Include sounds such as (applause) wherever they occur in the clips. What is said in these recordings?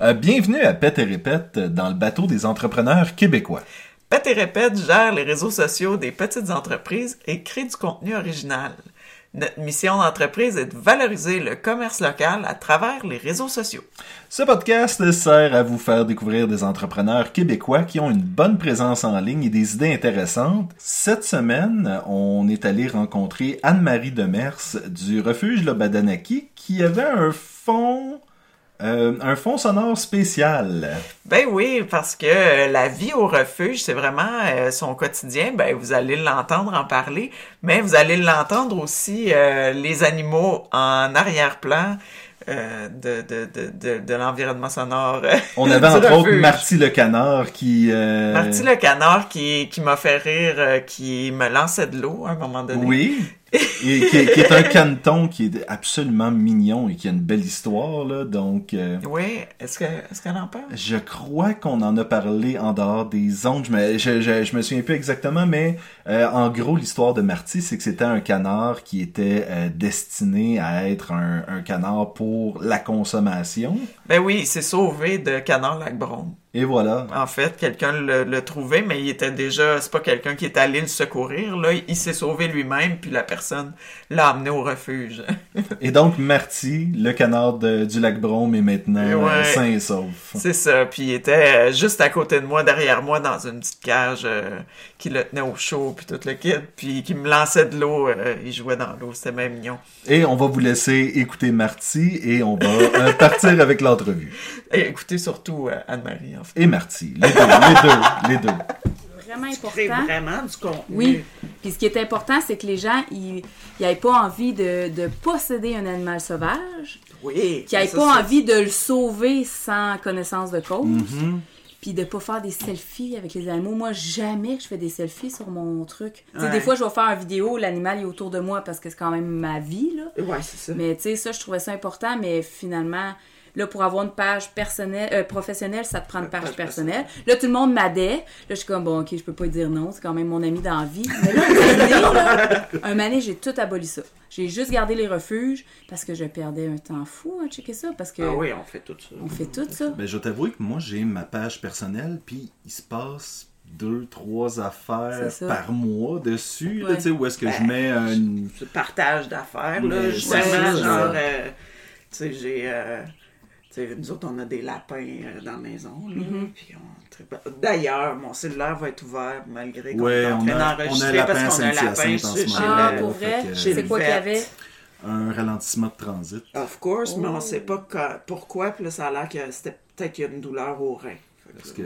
Euh, bienvenue à Pète et Répète dans le bateau des entrepreneurs québécois. Pète et Répète gère les réseaux sociaux des petites entreprises et crée du contenu original. Notre mission d'entreprise est de valoriser le commerce local à travers les réseaux sociaux. Ce podcast sert à vous faire découvrir des entrepreneurs québécois qui ont une bonne présence en ligne et des idées intéressantes. Cette semaine, on est allé rencontrer Anne-Marie Demers du refuge Lobadanaki qui avait un fond euh, un fond sonore spécial. Ben oui, parce que euh, la vie au refuge, c'est vraiment euh, son quotidien. Ben vous allez l'entendre en parler, mais vous allez l'entendre aussi les animaux en arrière-plan. de, de, de, de, l'environnement sonore. (laughs) On avait entre autres Marty le canard qui... Marty le canard qui, qui m'a fait rire, qui me lançait de l'eau à un moment donné. Oui, et qui, est un canton qui est absolument mignon et qui a une belle histoire là. Donc euh, oui est-ce que est-ce qu'elle en parle? je crois qu'on en a parlé en dehors des ondes je me je, je, me souviens plus exactement mais euh, en gros l'histoire de Marty c'est que c'était un canard qui était euh, destiné à être un, un canard pour la consommation. Ben oui il s'est sauvé de canard lac Brome et voilà. En fait, quelqu'un l'a trouvé, mais il était déjà, c'est pas quelqu'un qui est allé le secourir. Là, il s'est sauvé lui-même, puis la personne l'a amené au refuge. et donc, Marty, le canard du lac Brome, est maintenant euh, sain et sauf. C'est ça. Puis il était euh, juste à côté de moi, derrière moi, dans une petite cage euh, qui le tenait au chaud, puis tout le kit, puis qui me lançait de l'eau. il jouait dans l'eau. C'était même mignon. Et on va vous laisser écouter Marty et on va (laughs) partir avec l'entrevue. Et écoutez surtout Anne-Marie et Marty. Les deux, les deux, les deux. Vraiment important. vraiment du contenu. Oui. Puis ce qui est important, c'est que les gens, ils n'aient pas envie de, de, posséder un animal sauvage. Oui. Qu'ils n'aient pas envie de le sauver sans connaissance de cause. Mm-hmm. Puis de pas faire des selfies avec les animaux. Moi, jamais je fais des selfies sur mon truc. sais, Des fois, je vais faire une vidéo, l'animal est autour de moi parce que c'est quand même ma vie. Là. Ouais, c'est ça. Mais tu sais, ça, je trouvais ça important. Mais finalement, Là, pour avoir une page personnelle, euh, professionnelle, ça te prend une page, personnelle. Là, tout le monde m'adait. Là, je suis comme, bon, OK, je peux pas dire non, c'est quand même mon ami dans la vie. Mais là, un mané, j'ai tout aboli ça. J'ai juste gardé les refuges parce que je perdais un temps fou à checker ça. Parce que ah oui, on fait tout ça. On fait tout ça. Ben, je t'avoue que moi, j'ai ma page personnelle, puis il se passe deux, trois affaires par mois dessus, tu sais, où est-ce que je ben, mets un... partage d'affaires, là, justement, genre, euh, tu sais, j'ai... Euh, nous autres, on a des lapins euh, dans la maison. Mm-hmm. D'ailleurs, mon cellulaire va être ouvert malgré qu'on est en train d'enregistrer parce qu'on a un lapin chez Ah, pour vrai? C'est quoi qu'il y avait? Un ralentissement de transit. Of course, mais on ne sait pas pourquoi. Puis là, ça a l'air que c'était peut-être qu'il y a une douleur au rein. Parce que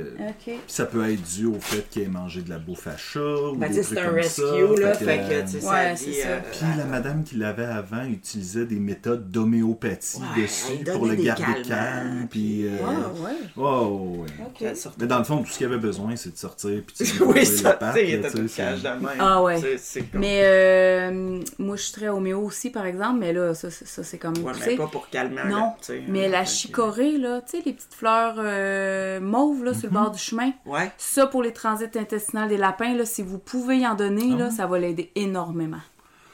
ça peut être dû au fait qu'il ait mangé de la bouffe à chat ou ben, des trucs un rescue, là, fait que, ouais, c'est ça. Euh, Puis la madame qui l'avait avant utilisait des méthodes d'homéopathie dessus pour le garder calme. Puis, euh... ouais, ouais. ouais. Mais dans le fond, tout ce qu'il avait besoin, c'est de sortir puis de (laughs) oui, ça, la patte. Il était tout cache Ah ouais. Mais euh, moi, je suis très homéo aussi, par exemple, mais là, ça, ça c'est comme... Ouais, mais pas pour calmer. Non, mais la chicorée, là, tu sais, les petites fleurs euh, là, sur le bord du chemin. Ouais. Ça, pour les transits intestinaux des lapins, là, si vous pouvez y en donner, là, ah. ça va l'aider énormément.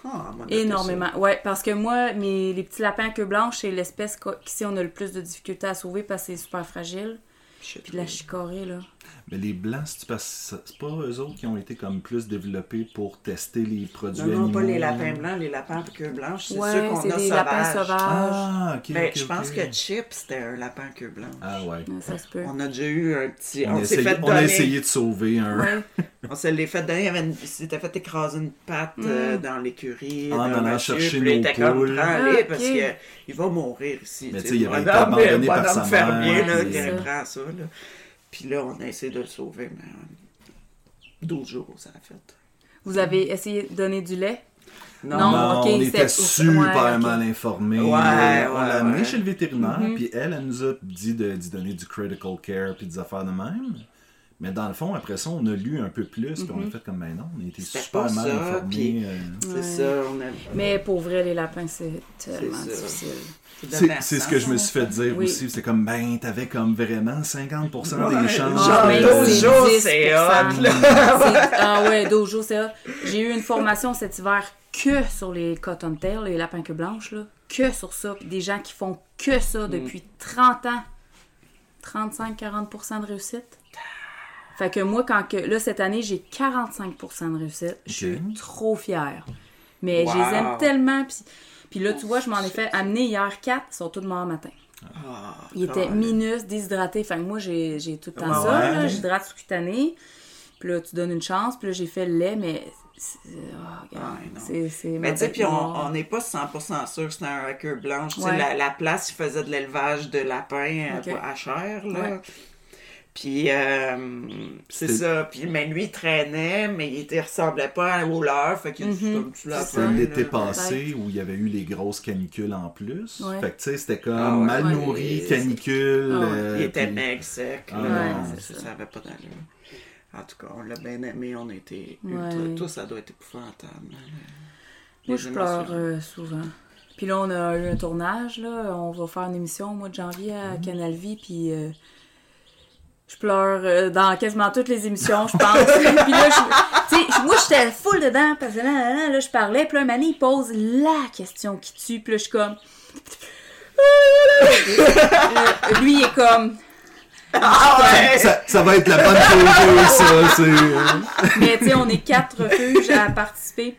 Ah, énormément. Ouais, parce que moi, mes, les petits lapins à queue blanche, c'est l'espèce qu'ici on a le plus de difficultés à sauver parce que c'est super fragile. Puis de la chicorée, là. Mais les blancs, c'est pas eux autres qui ont été comme plus développés pour tester les produits non, non, pas les lapins blancs, les lapins à queue blanche, c'est ceux qu'on a des lapins sauvages. Ah, ok. Ben, je pense que Chip, c'était un lapin à queue blanche. Ah ouais. Ça se peut. On a déjà eu un petit... On, s'est fait donner... on a essayé de sauver un... (laughs) on s'est les fait donner, il s'était fait écraser une patte euh, mm. dans l'écurie. En allant chercher nos poules. Comme, ah, parce qu'il va mourir ici. Mais tu sais, il avait (laughs) été abandonné par sa mère. fermier, là, qui reprend ça, là. Puis là, on a essayé de le sauver, mais 12 jours, ça a fait. Vous avez essayé de donner du lait? Non, non on était super mal informés. Ouais, on l'a amené chez le vétérinaire, mm-hmm. puis elle, elle nous a dit d'y donner du critical care puis des affaires de même. Mais dans le fond, après ça, on a lu un peu plus, puis on a mm-hmm. fait comme, ben non, on a été super mal informés. Euh. C'est ça. On a... Mais pour vrai, les lapins, c'est tellement difficile. C'est ce que je me suis fait dire aussi. C'est comme, ben, t'avais comme vraiment 50% des chances. Genre, dojo, c'est hot, Ah ouais, dojo, c'est hot. J'ai eu une formation cet hiver que sur les cottontails, les lapins que blanches, là. Que sur ça. Des gens qui font que ça mm. depuis 30 ans. 35-40% de réussite. Fait que moi, quand que. Là, cette année, j'ai 45 de réussite. Je suis trop fière. Mais je les aime tellement. Puis, puis là, tu vois, je m'en ai fait amener hier 4, ils sont tous morts matin. Ah, Ils étaient minus, déshydratés. Fait que moi, j'ai j'ai tout le temps Ouais. ça. là. J'hydrate sous-cutané. Puis là, tu donnes une chance. Puis là, j'ai fait le lait, mais. Ouais, c'est- ma Mais tu sais, puis on n'est pas 100% sûr que c'était un hacker blanche. Tu sais, Ouais. la, la place, il faisait de l'élevage de lapins euh, à chair, là. Ouais. Puis, euh, c'est ça. Puis, mais lui, il traînait, mais il était, ressemblait pas au leur. Fait qu'il Mhm. comme tu l'as C'est C'était ça. l'été passé où il y avait eu les grosses canicules en plus. Ouais. Fait que tu sais, c'était comme Ah ouais. mal Ouais. nourri, Ouais. canicule. Ah ouais. euh, Il était puis- maigre, sec. Ah ça, ça. avait pas d'allure. En tout cas, on l'a bien aimé, on a été Ouais. ultra... Tout ça doit être épouvantable. Moi, je pleure euh, souvent. Puis là, on a eu un tournage, là. On va faire une émission au mois de janvier à Canal Vie, puis euh, je pleure euh, dans quasiment toutes les émissions, je pense. (laughs) puis là, je- tu sais, moi, j'étais full dedans, parce que là, là, là, là, je parlais, puis là, un moment donné, il pose la question qui tue, puis là, je suis comme... Euh, (laughs) Lui, il est comme... Ah ouais! Ça, ça va être la bonne photo, ça. c'est, euh, Mais tu sais, on est quatre refuges à participer.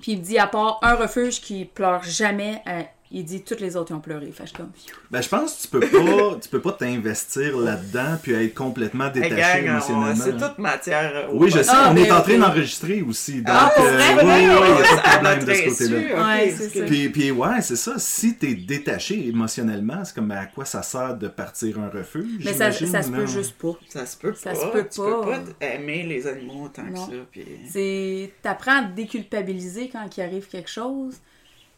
Puis il me dit, à part un refuge qui pleure jamais, euh, il dit toutes les autres ils ont pleuré. Fait je comme, Ben, je pense que tu peux pas, tu peux pas t'investir là-dedans puis être complètement Hey, détaché gang, émotionnellement. c'est toute matière. Oui, je sais, Ah, on est en train d'enregistrer aussi. Donc, Ah, euh, vrai, oui, vrai, oui, il n'y a pas de problème de ce côté-là. ok, Ouais, c'est parce que- ça. Puis, puis ouais, c'est ça. Si t'es détaché émotionnellement, c'est comme à quoi ça sert de partir un refuge? mais ça, ça se peut juste pas. Ça se peut Ça pas. se peut Tu pas. peux pas aimer les animaux autant Non. que ça. Puis... C'est, t'apprends à te déculpabiliser quand il arrive quelque chose.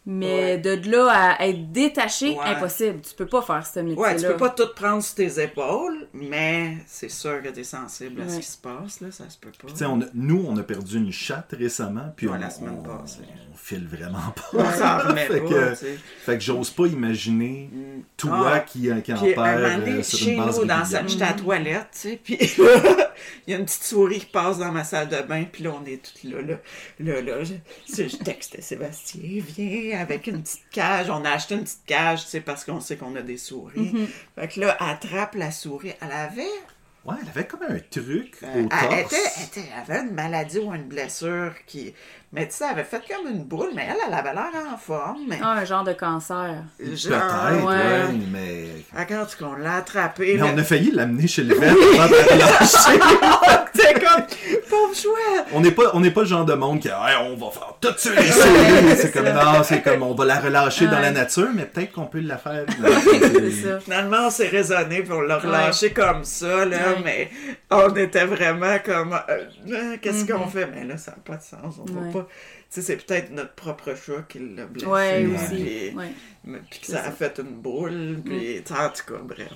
Ouais. Mais de là à être détaché, Ouais. impossible. Tu peux pas faire ce métier-là. Ouais, tu peux pas tout prendre sur tes épaules, mais c'est sûr que t'es sensible à ce qui se passe, là, ça se peut pas. Tu sais, on a- nous, on a perdu une chatte récemment, puis Ouais, on, la semaine on- passée. on file vraiment pas. S'en (laughs) remet fait, pas, que, tu fait que j'ose pas imaginer toi Ah. qui, qui en perds euh, sur chez une base nous, dans sa, j'étais à la toilette, tu sais, puis (laughs) il y a une petite souris qui passe dans ma salle de bain, puis là, on est toutes là, là, là, là, je, je- textais Sébastien, viens, avec une petite cage, on a acheté une petite cage, tu sais, parce qu'on sait qu'on a des souris. Mm-hmm. Fait que là, attrape la souris, elle avait Ouais, elle avait comme un truc Euh, au elle, torse. était, elle était- elle avait une maladie ou une blessure qui. Mais tu sais, elle avait fait comme une boule, mais elle, elle avait l'air en forme. Mais... Ah, un genre de cancer. Peut-être, Genre, ouais. ouais, mais... Regarde, qu'on l'a attrapé. Mais là. on a failli l'amener chez le vet avant de la lâcher. (laughs) Comme, (laughs) pauvre chouette! On n'est pas, on n'est pas le genre de monde qui, Hey, on va faire tout ça les souris. C'est comme, non, c'est comme, on va la relâcher dans la nature, mais peut-être qu'on peut la faire. (laughs) Ça. Finalement, on s'est raisonné pour le relâcher comme ça, là, Ouais. mais on était vraiment comme, euh, euh, qu'est-ce qu'on fait? Mais là, ça n'a pas de sens, on Ouais. va pas... Tu sais, c'est peut-être notre propre chat qui l'a blessé. Ouais, aussi. Puis, Ouais. mais- puis que ça a ça. fait une boule, puis en tout cas, bref.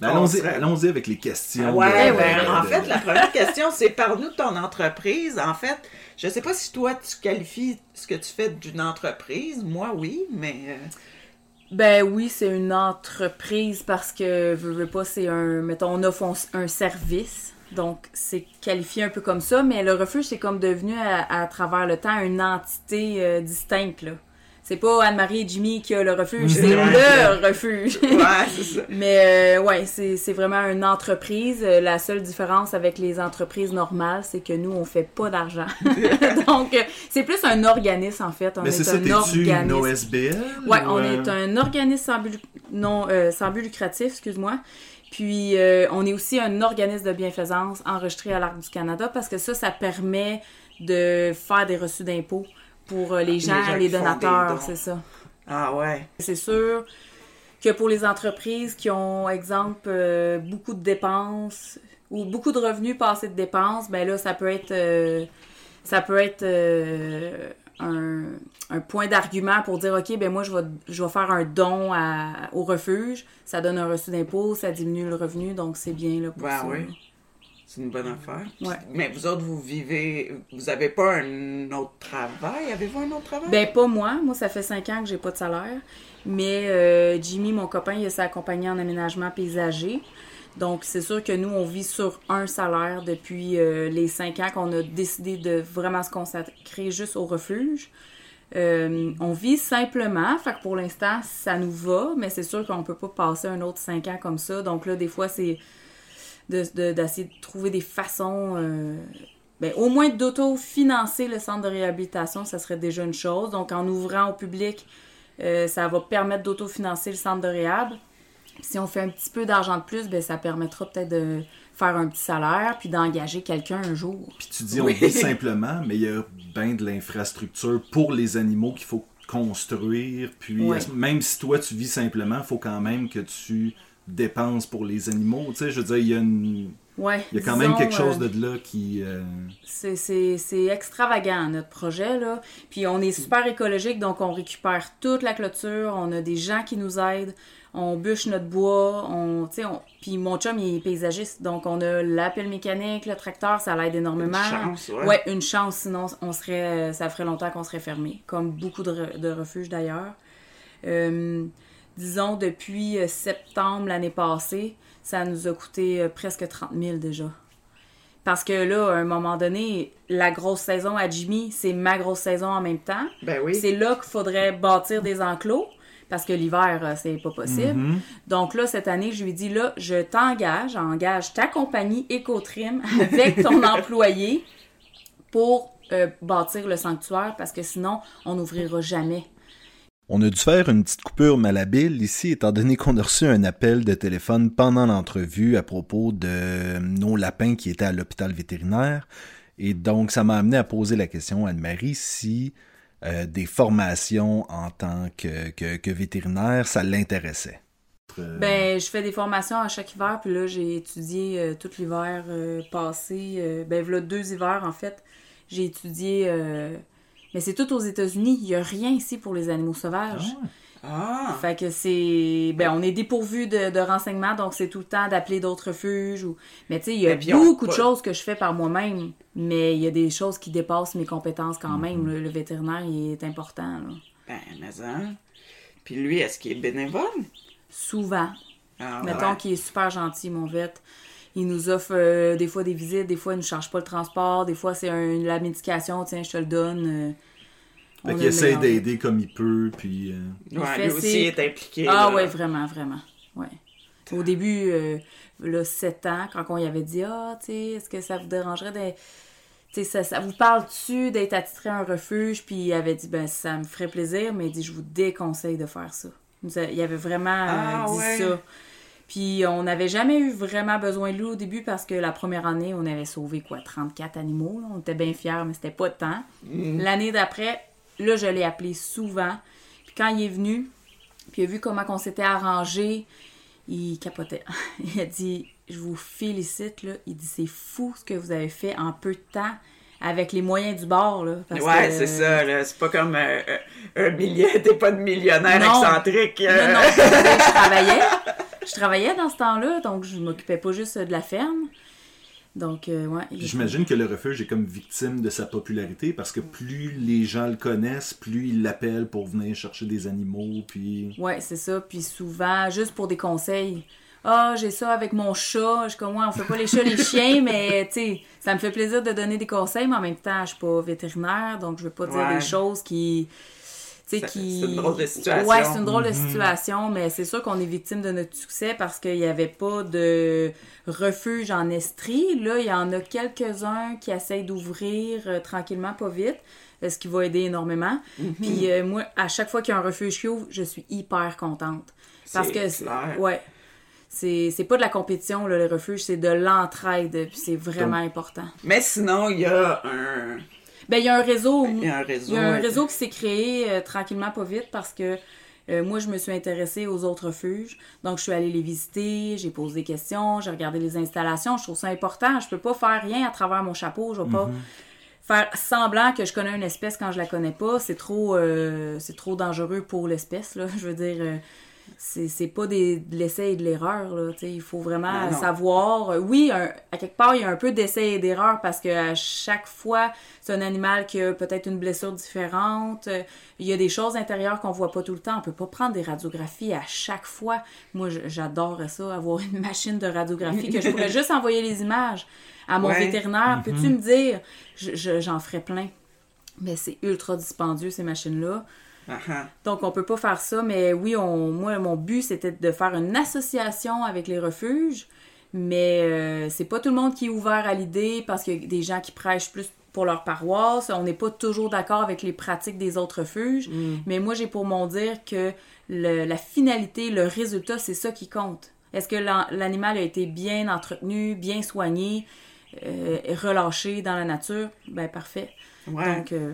Allons-y, allons-y avec les questions. Ah Ouais, de- ben, de- en de- fait, la première question, c'est parle-nous de ton entreprise. En fait, je sais pas si toi, tu qualifies ce que tu fais d'une entreprise. Moi, oui, mais... euh, Ben oui, c'est une entreprise parce que, veux, veux pas, c'est un, mettons, on offre un, un service. Donc, c'est qualifié un peu comme ça, mais le refuge, c'est comme devenu à, à travers le temps une entité euh, distincte, là. C'est pas Anne-Marie et Jimmy qui a le refuge, c'est le refuge. (laughs) Ouais, c'est ça. Mais euh, ouais, c'est vraiment une entreprise. Euh, La seule différence avec les entreprises normales, c'est que nous, on fait pas d'argent. (laughs) Donc, euh, c'est plus un organisme, en fait. On Mais est, c'est ça, un t'es-tu une organisme. OSBL? Ouais, ou, on euh, est un organisme sans but, non, euh, sans but lucratif, excuse-moi. Puis, euh, on est aussi un organisme de bienfaisance enregistré à l'Arc du Canada parce que ça, ça permet de faire des reçus d'impôts pour euh, les gens, gens les, des donateurs, c'est ça. Ah ouais. C'est sûr que pour les entreprises qui ont, exemple, euh, beaucoup de dépenses ou beaucoup de revenus passés de dépenses, ben là, ça peut être, euh, ça peut être euh, un, un point d'argument pour dire, OK, ben moi, je vais, je vais faire un don à- au refuge. Ça donne un reçu d'impôt, ça diminue le revenu, donc c'est bien là, pour Ben ça. oui. C'est une bonne affaire. Ouais. Mais vous autres, vous vivez... Vous avez pas un autre travail? Avez-vous un autre travail? Ben, pas moi. Moi, ça fait cinq ans que j'ai pas de salaire. Mais euh, Jimmy, mon copain, il a sa compagnie en aménagement paysager. Donc, c'est sûr que nous, on vit sur un salaire depuis euh, les cinq ans qu'on a décidé de vraiment se consacrer juste au refuge. Euh, on vit simplement, fait que pour l'instant, ça nous va, mais c'est sûr qu'on peut pas passer un autre cinq ans comme ça. Donc là, des fois, c'est de- de- d'essayer de, trouver des façons, euh, ben, au moins d'auto-financer le centre de réhabilitation, ça serait déjà une chose. Donc en ouvrant au public, euh, ça va permettre d'autofinancer le centre de réhab. Si on fait un petit peu d'argent de plus, ben, ça permettra peut-être de faire un petit salaire puis d'engager quelqu'un un jour. Puis tu dis on vit simplement, mais il y a bien de l'infrastructure pour les animaux qu'il faut construire. Puis même si toi tu vis simplement, il faut quand même que tu dépenses pour les animaux. Tu sais, je veux dire, il y a, une- Ouais, il y a quand disons, même quelque chose de là qui. euh, C'est- C'est c'est extravagant, notre projet, là. Puis on est super écologique, donc on récupère toute la clôture, on a des gens qui nous aident, on bûche notre bois, on, tu sais, on... Puis mon chum, il est paysagiste, donc on a la pelle mécanique, le tracteur, ça l'aide énormément. Une chance, ouais. une chance, sinon on serait, ça ferait longtemps qu'on serait fermé, comme beaucoup de, re- de refuges d'ailleurs. Euh, disons, depuis euh, septembre l'année passée, ça nous a coûté euh, presque 30 000 déjà. Parce que là, à un moment donné, la grosse saison à Jimmy, c'est ma grosse saison en même temps. Ben oui. C'est là qu'il faudrait bâtir des enclos. Parce que l'hiver, euh, c'est pas possible. mhm. Donc là, cette année, je lui dis là, je t'engage, engage ta compagnie Ecotrim avec ton (laughs) employé pour euh, bâtir le sanctuaire parce que sinon, on n'ouvrira jamais. On a dû faire une petite coupure malhabile ici, étant donné qu'on a reçu un appel de téléphone pendant l'entrevue à propos de nos lapins qui étaient à l'hôpital vétérinaire. Et donc, ça m'a amené à poser la question à Anne-Marie si euh, des formations en tant que, que, que vétérinaire, ça l'intéressait. Euh, Ben, je fais des formations à chaque hiver, puis là, j'ai étudié euh, tout l'hiver euh, passé. euh, ben, voilà deux hivers, en fait. J'ai étudié. Mais c'est tout aux États-Unis. Il n'y a rien ici pour les animaux sauvages. Ah! Fait que c'est. Ben, on est dépourvu de, de renseignements, donc c'est tout le temps d'appeler d'autres refuges. Ou... Mais tu sais, il y a beaucoup de choses que je fais par moi-même, mais il y a des choses qui dépassent mes compétences quand même. Le, le vétérinaire, il est important, là. Ben, mais hein. Puis lui, est-ce qu'il est bénévole? Souvent. Ah, Mettons ouais. qu'il est super gentil, mon vet. Il nous offre euh, des fois des visites, des fois il ne charge pas le transport, des fois c'est un- la médication, tiens, je te le donne. euh, Fait qu'il essaie d'aider comme il peut, puis... euh, il Ouais, fait lui aussi est impliqué. Ah là. ouais, vraiment, vraiment. Ouais. Au début, euh, là, 7 ans, quand on y avait dit Ah, tu sais, est-ce que ça vous dérangerait sais, ça, ça vous parle-tu d'être attitré à un refuge? Puis il avait dit Ben, ça me ferait plaisir, mais il dit Je vous déconseille de faire ça. Il avait vraiment euh, Ah, dit ouais. ça. Puis on n'avait jamais eu vraiment besoin de lui au début parce que la première année, on avait sauvé quoi, 34 animaux. là. On était bien fiers, mais c'était pas de temps. L'année d'après, là, je l'ai appelé souvent. Puis quand il est venu, puis il a vu comment on s'était arrangé, il capotait. (laughs) Il a dit Je vous félicite, là. Il dit C'est fou ce que vous avez fait en peu de temps avec les moyens du bord, là. parce ouais, que- c'est ça, là. C'est pas comme euh, euh, un millier, (laughs) t'es pas de millionnaire Non. excentrique. euh. Non, non, je travaillais. (laughs) Je travaillais dans ce temps-là, donc je m'occupais pas juste de la ferme. Donc, euh, ouais. j'imagine que le refuge est comme victime de sa popularité parce que plus les gens le connaissent, plus ils l'appellent pour venir chercher des animaux, puis... Ouais, c'est ça. Puis souvent, juste pour des conseils. Ah, j'ai ça avec mon chat. Je suis comme, ouais, on fait pas les chats, les chiens, mais tu sais, ça me fait plaisir de donner des conseils, mais en même temps, je suis pas vétérinaire, donc je veux pas dire Ouais. des choses qui. Qui. c'est une drôle de situation. Ouais, c'est une drôle de situation, mais c'est sûr qu'on est victime de notre succès parce qu'il n'y avait pas de refuge en Estrie. Là, il y en a quelques-uns qui essayent d'ouvrir euh, tranquillement, pas vite, euh, ce qui va aider énormément. Mhm. Puis euh, moi, à chaque fois qu'il y a un refuge qui ouvre, je suis hyper contente. Parce C'est que, c'est- clair. ouais, c'est c'est pas de la compétition, là, le refuge, c'est de l'entraide, puis c'est vraiment important. Mais sinon, il y a un, Ben, il y a un réseau. il y a un réseau. Il y a un réseau qui s'est créé euh, tranquillement, pas vite, parce que euh, moi, je me suis intéressée aux autres refuges. Donc, je suis allée les visiter, j'ai posé des questions, j'ai regardé les installations. Je trouve ça important. Je peux pas faire rien à travers mon chapeau. Je vais pas faire semblant que je connais une espèce quand je la connais pas. C'est trop, euh, c'est trop dangereux pour l'espèce, là. (laughs) Je veux dire... c'est c'est pas des, de l'essai et de l'erreur, il faut vraiment non. savoir. Euh, Oui, un- à quelque part, il y a un peu d'essai et d'erreur parce que à chaque fois, c'est un animal qui a peut-être une blessure différente. Il y a des choses intérieures qu'on voit pas tout le temps. On peut pas prendre des radiographies à chaque fois. Moi, j'adorerais ça, avoir une machine de radiographie que je pourrais (laughs) juste envoyer les images à mon Ouais. vétérinaire. Peux-tu me dire? Je- je- J'en ferais plein. Mais c'est ultra dispendieux, ces machines-là. Ah. Donc, on peut pas faire ça, mais oui, on, moi, mon but, c'était de faire une association avec les refuges, mais euh, c'est pas tout le monde qui est ouvert à l'idée parce qu'il y a des gens qui prêchent plus pour leur paroisse. On n'est pas toujours d'accord avec les pratiques des autres refuges, mais moi, j'ai pour mon dire que le- la finalité, le résultat, c'est ça qui compte. Est-ce que l'an- l'animal a été bien entretenu, bien soigné, euh, relâché dans la nature? Ben, parfait. Ouais. Donc, euh,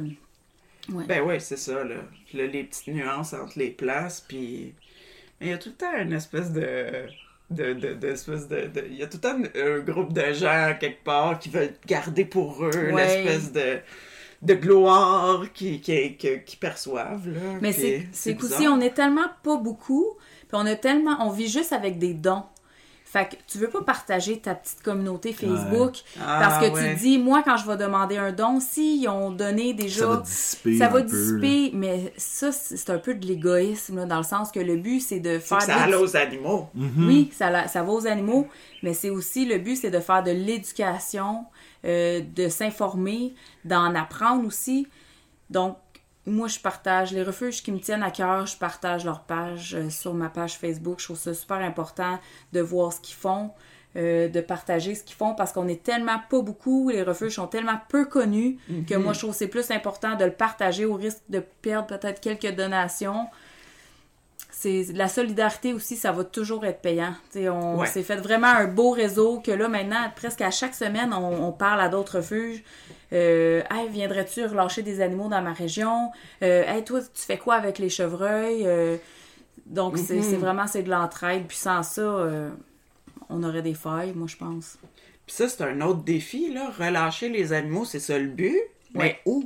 Ben oui, c'est ça, là. Là, les petites nuances entre les places, puis... Mais il y a tout le temps une espèce de... De, de, de- espèce de, de- il y a tout le temps un, un groupe de gens quelque part qui veulent garder pour eux Ouais. l'espèce de, de gloire qui, qui, qui, qui perçoivent. Là. Mais c'est bizarre. on est tellement pas beaucoup, puis on a tellement, on vit juste avec des dons. Fait que tu veux pas partager ta petite communauté Facebook Ah, parce que ouais. tu dis, moi, quand je vais demander un don, s'ils ont donné déjà. Ça va dissiper. ça va un peu, là. dissiper, mais ça, c'est un peu de l'égoïsme, là, dans le sens que le but, c'est de faire. que ça l'édu- aux animaux. Oui, ça va aux animaux, mais c'est aussi le but, c'est de faire de l'éducation, euh, de s'informer, d'en apprendre aussi. Donc, moi, je partage. Les refuges qui me tiennent à cœur, je partage leur page euh, sur ma page Facebook. Je trouve ça super important de voir ce qu'ils font, euh, de partager ce qu'ils font parce qu'on est tellement pas beaucoup, les refuges sont tellement peu connus que moi, je trouve que c'est plus important de le partager au risque de perdre peut-être quelques donations c'est la solidarité aussi, ça va toujours être payant. T'sais, on Ouais. s'est fait vraiment un beau réseau que là maintenant, presque à chaque semaine, on, on parle à d'autres refuges. Euh, hey, viendrais-tu relâcher des animaux dans ma région? Euh, hey, toi, tu fais quoi avec les chevreuils? Euh, donc, c'est c'est vraiment c'est de l'entraide. Puis sans ça, euh, on aurait des failles, moi, je pense. Puis ça, c'est un autre défi, là. Relâcher les animaux, c'est ça le but. Mais Ouais. où?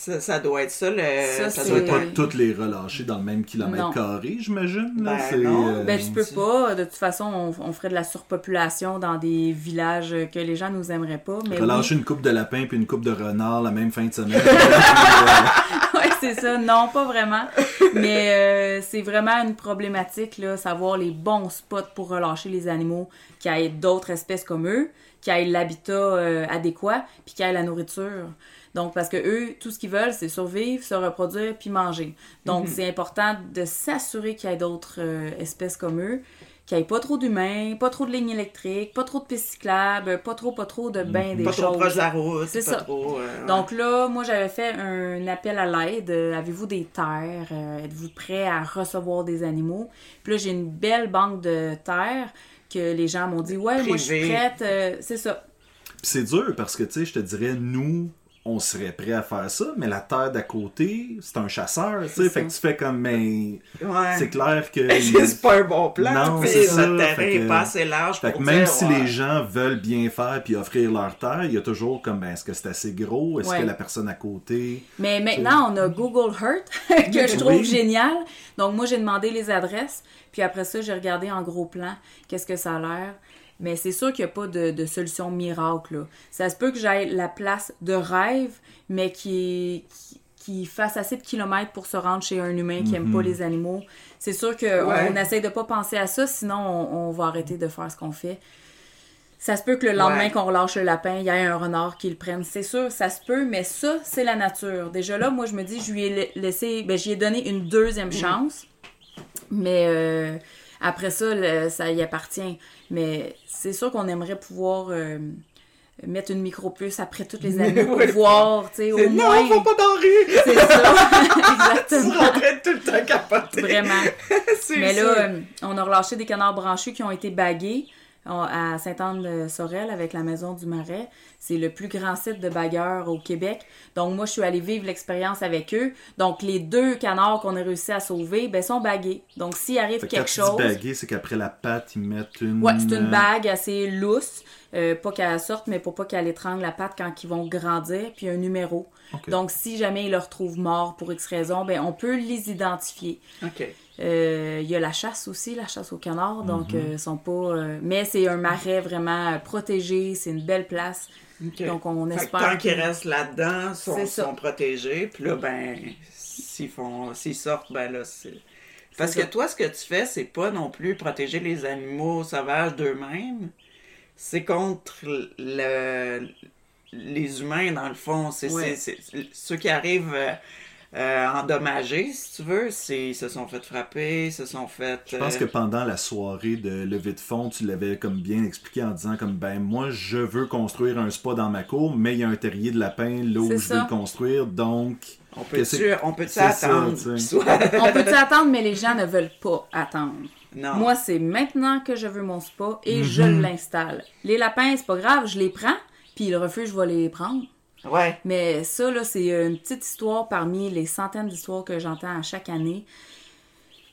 Ça, ça doit être ça, le... Ça, ça doit pas toutes les relâcher dans le même kilomètre Non. carré, j'imagine. là. Ben euh, Ben, tu peux pas. De toute façon, on, on ferait de la surpopulation dans des villages que les gens nous aimeraient pas. Mais oui. relâcher une coupe de lapin puis une coupe de renard la même fin de semaine. (laughs) ouais, c'est ça. Non, pas vraiment. Mais euh, c'est vraiment une problématique, là, savoir les bons spots pour relâcher les animaux, qui aient d'autres espèces comme eux, qui aient l'habitat euh, adéquat, puis qui aient la nourriture. Donc, parce que eux, tout ce qu'ils veulent, c'est survivre, se reproduire, puis manger. Donc, c'est important de s'assurer qu'il y ait d'autres euh, espèces comme eux, qu'il n'y ait pas trop d'humains, pas trop de lignes électriques, pas trop de pistes cyclables, pas trop, pas trop de bains des Pas choses. trop proche de la route. C'est ça. Trop, euh, Donc là, moi, j'avais fait un appel à l'aide. Euh, Avez-vous des terres? Euh, Êtes-vous prêt à recevoir des animaux? Puis là, j'ai une belle banque de terres que les gens m'ont dit, ouais, moi, je suis prête. Euh, c'est ça. Puis c'est dur parce que, tu sais, je te dirais, nous, on serait prêt à faire ça, mais la terre d'à côté, c'est un chasseur, tu sais. Fait que tu fais comme, mais Ouais. c'est clair que. c'est pas un bon plan. Non, c'est ça, Le terrain fait que- est pas assez large Fait pour que même dire, si ouais. les gens veulent bien faire puis offrir leur terre, il y a toujours comme, ben, est-ce que c'est assez gros? Est-ce Ouais. que la personne à côté. Mais maintenant, on a Google Earth, (laughs) que je trouve Oui. génial. Donc, moi, j'ai demandé les adresses. Puis après ça, j'ai regardé en gros plan qu'est-ce que ça a l'air. Mais c'est sûr qu'il n'y a pas de, de solution miracle. Là. Ça se peut que j'aille la place de rêve, mais qui, qui, qui fasse assez de kilomètres pour se rendre chez un humain qui n'aime pas les animaux. C'est sûr qu'on Ouais. on essaye de pas penser à ça, sinon on, on va arrêter de faire ce qu'on fait. Ça se peut que le lendemain Ouais. qu'on relâche le lapin, il y ait un renard qui le prenne. C'est sûr, ça se peut, mais ça, c'est la nature. Déjà là, moi, je me dis, je lui ai la- laissé, ben, j'y ai donné une deuxième chance. Mais euh, après ça, le- ça y appartient. Mais c'est sûr qu'on aimerait pouvoir euh, mettre une micropuce après toutes les (laughs) années pour voir, tu sais, au moins. Non, faut pas dans la rue! C'est ça, (laughs) (laughs) Tu exactement. de tout le temps capoter. Vraiment. Mais sûr. là, euh, on a relâché des canards branchus qui ont été bagués on- à Sainte-Anne-de-Sorel avec la Maison du Marais. C'est le plus grand site de bagueurs au Québec. Donc, moi, je suis allée vivre l'expérience avec eux. Donc, les deux canards qu'on a réussi à sauver, ben, sont bagués. Donc, s'il arrive Fait que quand quelque tu dis chose... baguer, c'est qu'après la patte, ils mettent une. Ouais, c'est une euh, bague assez lousse. euh, pas qu'elle sorte, mais pour pas qu'elle étrangle la patte quand ils vont grandir. Puis un numéro. Donc, si jamais ils le retrouvent mort pour X raison, ben, on peut les identifier. OK. Euh, Il y a la chasse aussi, la chasse aux canards, donc euh, ils sont pas. euh, Mais c'est un marais vraiment protégé, c'est une belle place. Donc on Fait que espère. tant qu'ils restent là-dedans, sont, sont protégés. Puis là, ben, s'ils font, s'ils sortent, ben là, c'est. Parce que toi, ce que tu fais, c'est pas non plus protéger les animaux sauvages d'eux-mêmes. C'est contre le. les humains, dans le fond. C'est Ouais. ceux qui arrivent euh, euh, endommagés, si tu veux, c'est- ils se sont fait frapper, ils se sont fait... Je pense euh, que pendant la soirée de levée de fonds, tu l'avais comme bien expliqué en disant comme ben moi je veux construire un spa dans ma cour, mais il y a un terrier de lapin là où je veux le construire, donc On peut-tu c'est- on peut ça, attendre? soit- (laughs) On peut attendre, mais les gens ne veulent pas attendre. Non. Moi, c'est maintenant que je veux mon spa et je Mhm. l'installe. Les lapins, c'est pas grave, je les prends, puis le refuge va les prendre. Mais ça, là, c'est une petite histoire parmi les centaines d'histoires que j'entends à chaque année.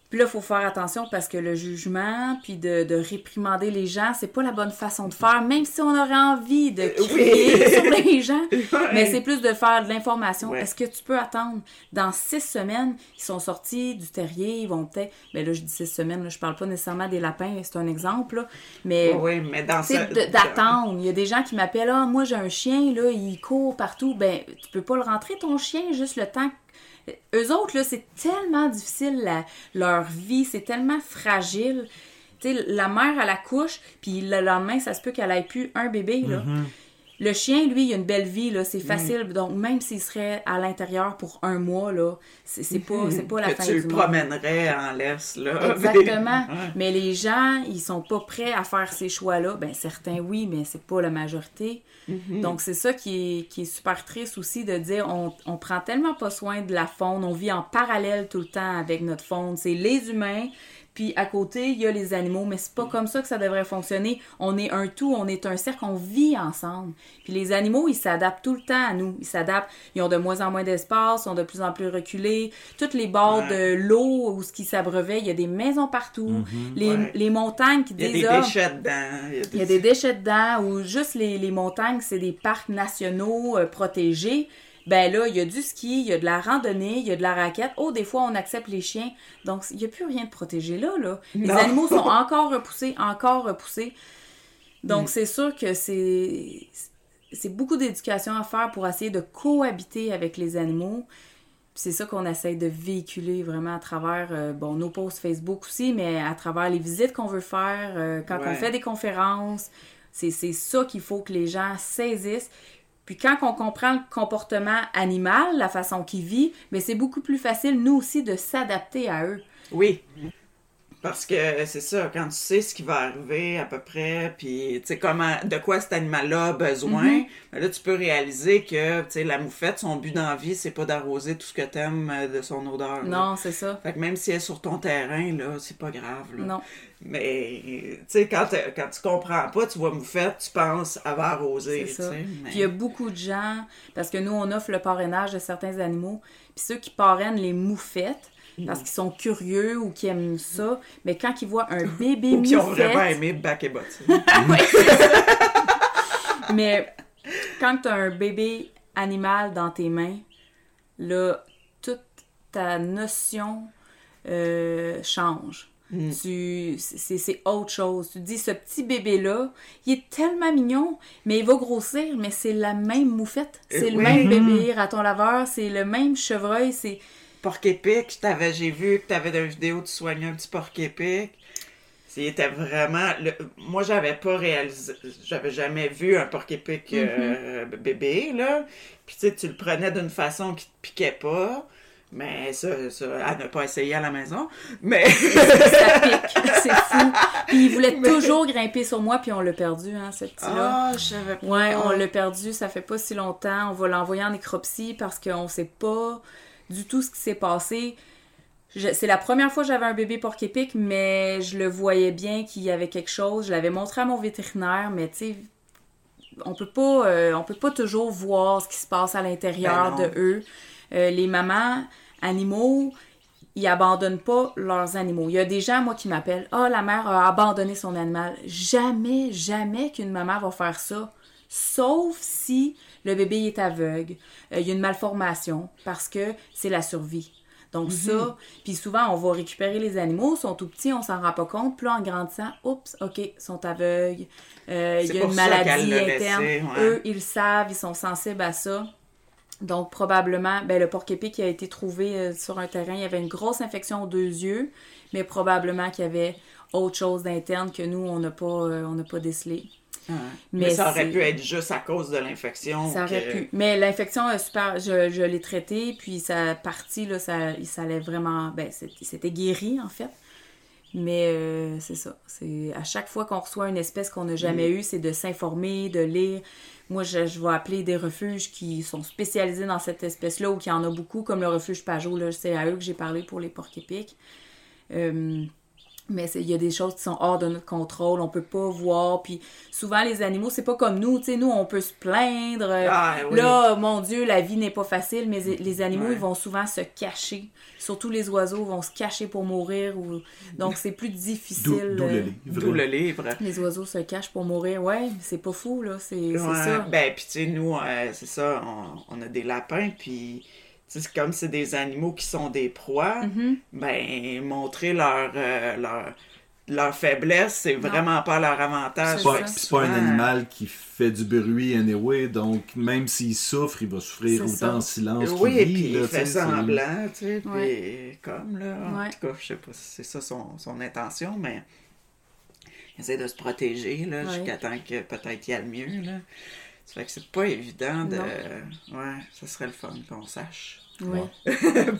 Puis là, il faut faire attention parce que le jugement, puis de, de réprimander les gens, c'est pas la bonne façon de faire, même si on aurait envie de crier (laughs) sur les gens. (laughs) Mais c'est plus de faire de l'information. Ouais. Est-ce que tu peux attendre? Dans six semaines, ils sont sortis du terrier, ils vont peut-être... Mais là, je dis six semaines, là, je parle pas nécessairement des lapins, c'est un exemple, là. Mais... Oui, mais dans de- d'attendre. Il y a des gens qui m'appellent Ah, moi j'ai un chien, là, il court partout. Ben, tu peux pas le rentrer, ton chien, juste le temps. que- Eux autres, c'est tellement difficile, leur vie, c'est tellement fragile. La mère à la couche, puis le lendemain, ça se peut qu'elle ait plus un bébé, là. Le chien, lui, il a une belle vie, là, c'est facile. Donc, même s'il serait à l'intérieur pour un mois, là, c'est c'est pas, c'est pas la (laughs) que fin tu du le promènerais en laisse, là. Exactement. (laughs) Mais les gens, ils sont pas prêts à faire ces choix-là. Ben certains oui, mais c'est pas la majorité. Mm-hmm. Donc c'est ça qui est, qui est super triste aussi de dire on, on prend tellement pas soin de la faune, on vit en parallèle tout le temps avec notre faune. C'est les humains, puis à côté il y a les animaux, mais c'est pas comme ça que ça devrait fonctionner. On est un tout, on est un cercle, on vit ensemble. Puis les animaux, ils s'adaptent tout le temps à nous. Ils s'adaptent, ils ont de moins en moins d'espace, sont de plus en plus reculés. Toutes les bords de l'eau où ce qui s'abreuvaient, il y a des maisons partout. les, Ouais. les montagnes qui Il y a des déchets dedans. il y a des déchets dedans ou juste les, les montagnes, c'est des parcs nationaux euh, protégés. Ben là, il y a du ski, il y a de la randonnée, il y a de la raquette. Oh, des fois, on accepte les chiens. Donc, il n'y a plus rien de protégé là, là. Les Non. animaux sont (laughs) encore repoussés, encore repoussés. Mm. Donc, c'est sûr que c'est... C'est beaucoup d'éducation à faire pour essayer de cohabiter avec les animaux. C'est ça qu'on essaye de véhiculer vraiment à travers euh, bon, nos posts Facebook aussi, mais à travers les visites qu'on veut faire, euh, quand Ouais. on fait des conférences. C'est c'est ça qu'il faut que les gens saisissent. Puis quand on comprend le comportement animal, la façon qu'il vit, mais c'est beaucoup plus facile, nous aussi, de s'adapter à eux. Oui. Parce que c'est ça, quand tu sais ce qui va arriver à peu près, puis tu sais comment, de quoi cet animal-là a besoin, Mm-hmm. ben là tu peux réaliser que tu sais la moufette, son but dans la vie, c'est pas d'arroser tout ce que t'aimes euh, de son odeur. Non, c'est ça. Fait que même si elle est sur ton terrain, là, c'est pas grave. Là. Non. Mais, tu sais, quand, t'es- quand tu comprends pas, tu vois moufette, tu penses, va arroser, C'est ça. mais- Puis il y a beaucoup de gens, parce que nous, on offre le parrainage de certains animaux, puis ceux qui parrainent les moufettes, parce qu'ils sont curieux ou qui aiment ça, mais quand ils voient un (laughs) bébé Ou qui ont vraiment aimé Back et (laughs) c'est ça. (laughs) Mais quand tu as un bébé animal dans tes mains, là, toute ta notion euh, change. Tu, c'est, c'est autre chose. Tu te dis, ce petit bébé-là, il est tellement mignon, mais il va grossir, mais c'est la même moufette. C'est le oui. même bébé raton laveur, c'est le même chevreuil, c'est... porc-épic, t'avais, j'ai vu que t'avais une vidéo, tu soignais un petit porc-épic. C'était vraiment. le- Moi, j'avais pas réalisé. J'avais jamais vu un porc-épic euh, bébé, là. Puis, tu sais, tu le prenais d'une façon qui te piquait pas. Mais ça, ça, à ne pas essayer à la maison. Mais. (laughs) ça pique, c'est fou. Puis il voulait toujours grimper sur moi, puis on l'a perdu, hein, ce petit-là. Ah, je savais pas. Ouais, on l'a perdu, ça fait pas si longtemps. On va l'envoyer en nécropsie parce qu'on sait pas du tout ce qui s'est passé. C'est la première fois que j'avais un bébé porc-épic, mais je le voyais bien qu'il y avait quelque chose. Je l'avais montré à mon vétérinaire, mais tu sais, on peut pas, euh, on peut pas toujours voir ce qui se passe à l'intérieur Ben de eux. Euh, les mamans animaux, ils abandonnent pas leurs animaux. Il y a des gens, moi, qui m'appellent Ah, la mère a abandonné son animal. Jamais, jamais qu'une maman va faire ça. Sauf si le bébé est aveugle, euh, il y a une malformation, parce que c'est la survie. Donc ça, puis souvent on va récupérer les animaux, ils sont tout petits, on s'en rend pas compte, puis là en grandissant, oups, ok, ils sont aveugles, euh, il y a une maladie l'a interne. laissé, ouais. Eux, ils le savent, ils sont sensibles à ça. Donc, probablement, ben, le porc-épic qui a été trouvé euh, sur un terrain, il y avait une grosse infection aux deux yeux, mais probablement qu'il y avait autre chose d'interne que nous, on n'a pas, euh, on n'a pas décelé. Mais, ça aurait pu être juste à cause de l'infection. Ça aurait que- pu. Mais l'infection super. Je, je l'ai traitée, puis ça parti, là, ça, ça allait vraiment. Ben, c'était guéri, en fait. Mais euh, c'est ça. C'est à chaque fois qu'on reçoit une espèce qu'on n'a jamais eue, c'est de s'informer, de lire. Moi, je, je vais appeler des refuges qui sont spécialisés dans cette espèce-là ou qui en a beaucoup, comme le refuge Pajot. C'est à eux que j'ai parlé pour les porcs épics. Euh, mais il y a des choses qui sont hors de notre contrôle, on peut pas voir. Puis souvent, les animaux, c'est pas comme nous. Tu sais, nous, on peut se plaindre. euh, Ah, oui. Là, mon Dieu, la vie n'est pas facile, mais les animaux, Ouais. ils vont souvent se cacher. Surtout les oiseaux vont se cacher pour mourir. Ou... Donc, c'est plus difficile. d'où euh, le livre. D'où le livre. Les oiseaux se cachent pour mourir. Ouais, c'est pas fou, là. C'est Ouais, ça. Ben, puis tu sais, nous, euh, c'est ça, on, on a des lapins, puis c'est comme c'est des animaux qui sont des proies, Mm-hmm. ben, montrer leur, euh, leur, leur faiblesse, c'est vraiment pas leur avantage. C'est pas, pas un animal qui fait du bruit anyway, donc même s'il souffre, il va souffrir C'est autant ça. en silence Oui, qu'il puis il tu fait semblant, tu sais, Ouais. comme, là, en Ouais. tout cas, je sais pas si c'est ça son, son intention, mais il essaie de se protéger, là, Ouais. jusqu'à temps que peut-être il y a le mieux, là. Ça fait que c'est pas évident de... Non. Ouais, ça serait le fun qu'on sache. Oui.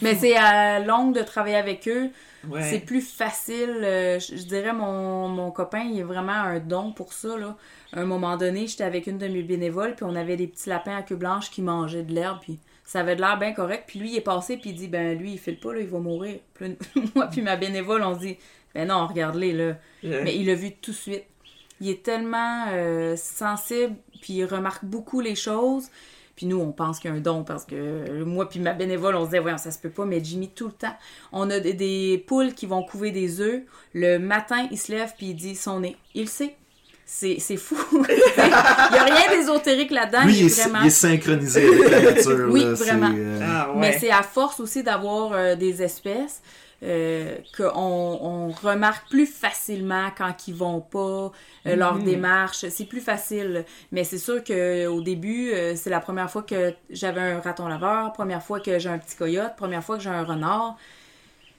mais c'est à longue de travailler avec eux. Ouais. C'est plus facile. euh, je, je dirais, mon, mon copain, il est vraiment un don pour ça. Là. À un moment donné, j'étais avec une de mes bénévoles, puis on avait des petits lapins à queue blanche qui mangeaient de l'herbe, puis ça avait de l'air bien correct. Puis lui, il est passé, puis il dit, ben lui, il file pas, là, il va mourir. Puis (laughs) moi, puis ma bénévole, on se dit, ben non, regarde-les, là. Je- Mais il l'a vu tout de suite. Il est tellement euh, sensible, puis il remarque beaucoup les choses. Puis nous, on pense qu'il y a un don parce que moi puis ma bénévole, on se disait, voyons, ça se peut pas, mais Jimmy, tout le temps, on a des, des poules qui vont couver des œufs. Le matin, il se lève puis il dit son nez. Il le sait. C'est c'est fou. (laughs) il y a rien d'ésotérique là-dedans. Lui, il est vraiment... il est synchronisé avec la nature. Oui, là, vraiment. euh, Ah, ouais. Mais c'est à force aussi d'avoir euh, des espèces euh, qu'on on remarque plus facilement quand ils vont pas, euh, leur démarche. C'est plus facile. Mais c'est sûr que au début, euh, c'est la première fois que j'avais un raton laveur, première fois que j'ai un petit coyote, première fois que j'ai un renard.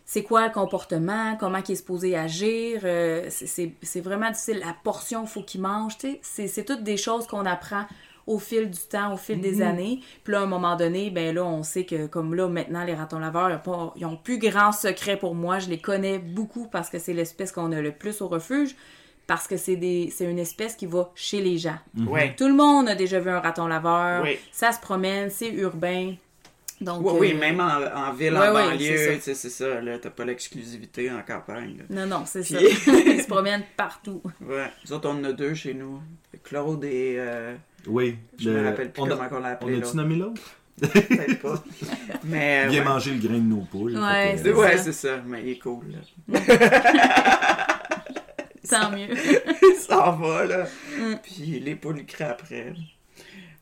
C'est quoi le comportement, comment il est supposé agir, c'est- vraiment difficile. La portion, il faut qu'il mange, C'est toutes des choses qu'on apprend au fil du temps, au fil des années. Puis là, à un moment donné, ben là, on sait que comme là, maintenant, les ratons laveurs, ils ont, pas- ils ont plus grand secret pour moi. Je les connais beaucoup parce que c'est l'espèce qu'on a le plus au refuge. Parce que c'est des c'est une espèce qui va chez les gens. Ouais. Tout le monde a déjà vu un raton laveur. Oui. Ça se promène, c'est urbain. Donc, Oui, oui, euh, même en, en ville, ouais, en ouais, banlieue, c'est ça. tu sais, c'est ça, là, t'as pas l'exclusivité en campagne. là. Non, non, c'est ça. (laughs) Ils se (laughs) promènent partout. Ouais, nous autres, on en a deux chez nous. Claude et... euh, Oui. je le- me rappelle plus on a- comment on l'a On appelé, a-tu l'autre. nommé l'autre? Peut-être pas. (laughs) Mais, Bien ouais. manger le grain de nos poules. Ouais, c'est euh, Ouais, ça. mais il est cool, là. Tant mieux. ça en va, là. Mm. Puis les poules crient après.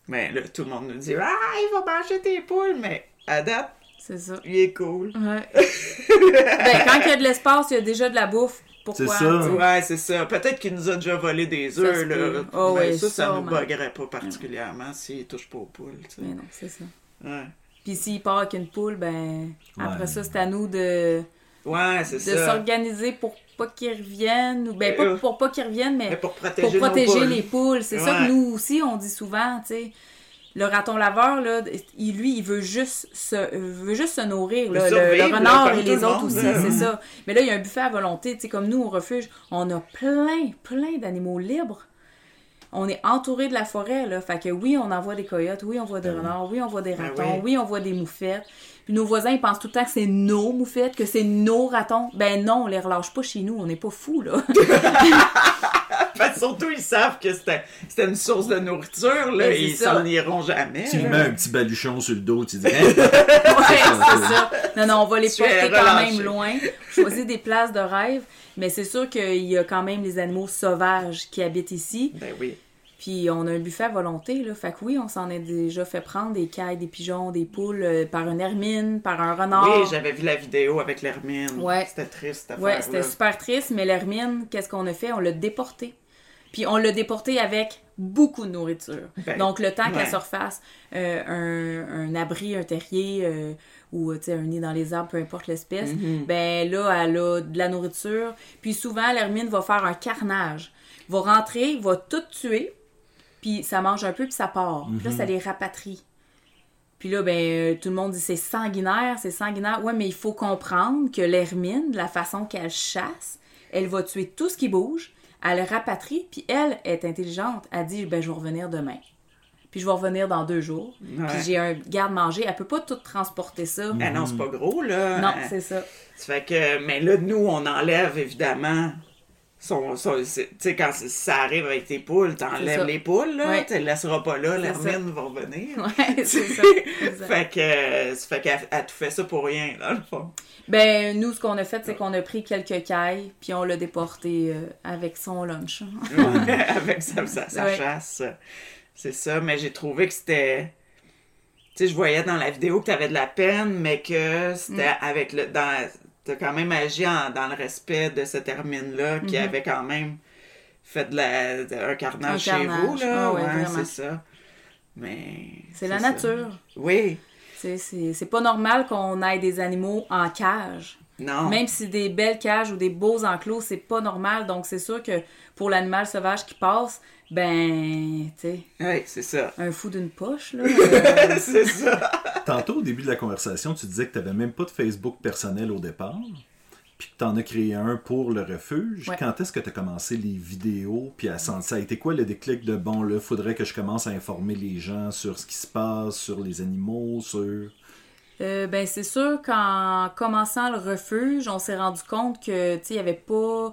Mais là, tout le monde nous dit « Ah, il va manger tes poules! » Mais à date, C'est ça. il est cool. Ouais. (laughs) ben, quand il y a de l'espace, il y a déjà de la bouffe. Pourquoi? C'est ça. Ouais, c'est ça. Peut-être qu'il nous a déjà volé des Ça œufs, là. peut. Oh, Mais oui, ça, ça nous buggerait pas particulièrement s'il touche pas aux poules, tu sais. Mais non, c'est ça. Ouais. Puis s'il part avec une poule, ben, après Ouais. ça, c'est à nous de, Ouais, c'est de ça. s'organiser pour pas qu'ils reviennent. Ou, ben, pas Euh, pour pas qu'ils reviennent, mais Mais pour protéger, pour protéger poules. les poules. C'est ça que nous aussi, on dit souvent, tu sais. Le raton laveur, là, il, lui, il veut juste se, veut juste se nourrir. là. Le là, renard et les le autres monde, aussi, c'est ça. Mais là, il y a un buffet à volonté. Tu sais, comme nous, au refuge, on a plein, plein d'animaux libres. On est entouré de la forêt, là. Fait que oui, on envoie des coyotes, oui, on voit des renards, oui, on voit des Ben ratons, oui. oui, on voit des moufettes. Puis nos voisins, ils pensent tout le temps que c'est nos moufettes, que c'est nos ratons. Ben non, on les relâche pas chez nous, on n'est pas fous, là. Que (laughs) surtout, ils savent que c'était c'était une source de nourriture, là, Ben, et ils ça. s'en iront jamais. Tu lui là. mets un petit baluchon sur le dos, tu dis (laughs) Hein? Ouais, c'est ça. Non, non, on va les Tu porter quand même loin. Choisir des places de rêve. Mais c'est sûr qu'il y a quand même les animaux sauvages qui habitent ici. Ben oui. Puis on a un buffet à volonté, là. Fait que oui, on s'en est déjà fait prendre des cailles, des pigeons, des poules euh, par une hermine, par un renard. Oui, j'avais vu la vidéo avec l'hermine. Ouais. C'était triste, cette Ouais, c'était super triste, mais l'hermine, qu'est-ce qu'on a fait? On l'a déporté. Puis on l'a déporté avec beaucoup de nourriture. Ben, Donc le temps ouais. qu'elle se refasse euh, un, un abri, un terrier euh, ou tu sais, un nid dans les arbres, peu importe l'espèce, Mm-hmm. ben là, elle a de la nourriture. Puis souvent, l'hermine va faire un carnage. Va rentrer, va tout tuer, puis ça mange un peu, puis ça part. Puis là, ça les rapatrie. Puis là, ben, euh, tout le monde dit c'est sanguinaire, c'est sanguinaire. Ouais, mais il faut comprendre que l'hermine, de la façon qu'elle chasse, elle va tuer tout ce qui bouge, elle le rapatrie, puis elle est intelligente. Elle dit, ben, je vais revenir demain. Puis je vais revenir dans deux jours. Ouais. Puis j'ai un garde-manger. Elle peut pas tout transporter ça. Ah non, c'est pas gros, là. Non, c'est ça. Ça fait que, mais là, nous, on enlève évidemment. Son, son- c'est- tu sais, quand ça arrive avec tes poules, t'enlèves les poules, là. Ouais. Tu les laisseras pas là, l'hermine va revenir. Ouais, c'est (laughs) ça. Fait que, euh, fait qu'elle elle tout fait ça pour rien, dans le fond. Ben, nous, ce qu'on a fait, c'est qu'on a pris quelques cailles, puis on l'a déporté euh, avec son lunch. (laughs) avec sa, sa, sa Ouais. chasse. C'est ça, mais j'ai trouvé que c'était. Tu sais, je voyais dans la vidéo que t'avais de la peine, mais que c'était Mm. avec le. Dans, t'as quand même agi en- dans le respect de cette hermine-là qui Mm-hmm. avait quand même fait de la, de- un carnage Un chez vous, là. Ah ouais, ouais, c'est ça. Mais. C'est la ça. nature. Oui. C'est pas normal qu'on ait des animaux en cage. Non. Même si des belles cages ou des beaux enclos, c'est pas normal. Donc, c'est sûr que pour l'animal sauvage qui passe, ben, tu sais, Oui, c'est ça. un fou d'une poche, là. (laughs) euh, c'est ça. Tantôt, au début de la conversation, tu disais que tu n'avais même pas de Facebook personnel au départ, puis que tu en as créé un pour le refuge. Ouais. Quand est-ce que tu as commencé les vidéos, puis à sentir ça a été quoi le déclic de bon, là, faudrait que je commence à informer les gens sur ce qui se passe, sur les animaux, sur. Euh, ben, c'est sûr qu'en commençant le refuge, on s'est rendu compte que, tu sais, il y avait pas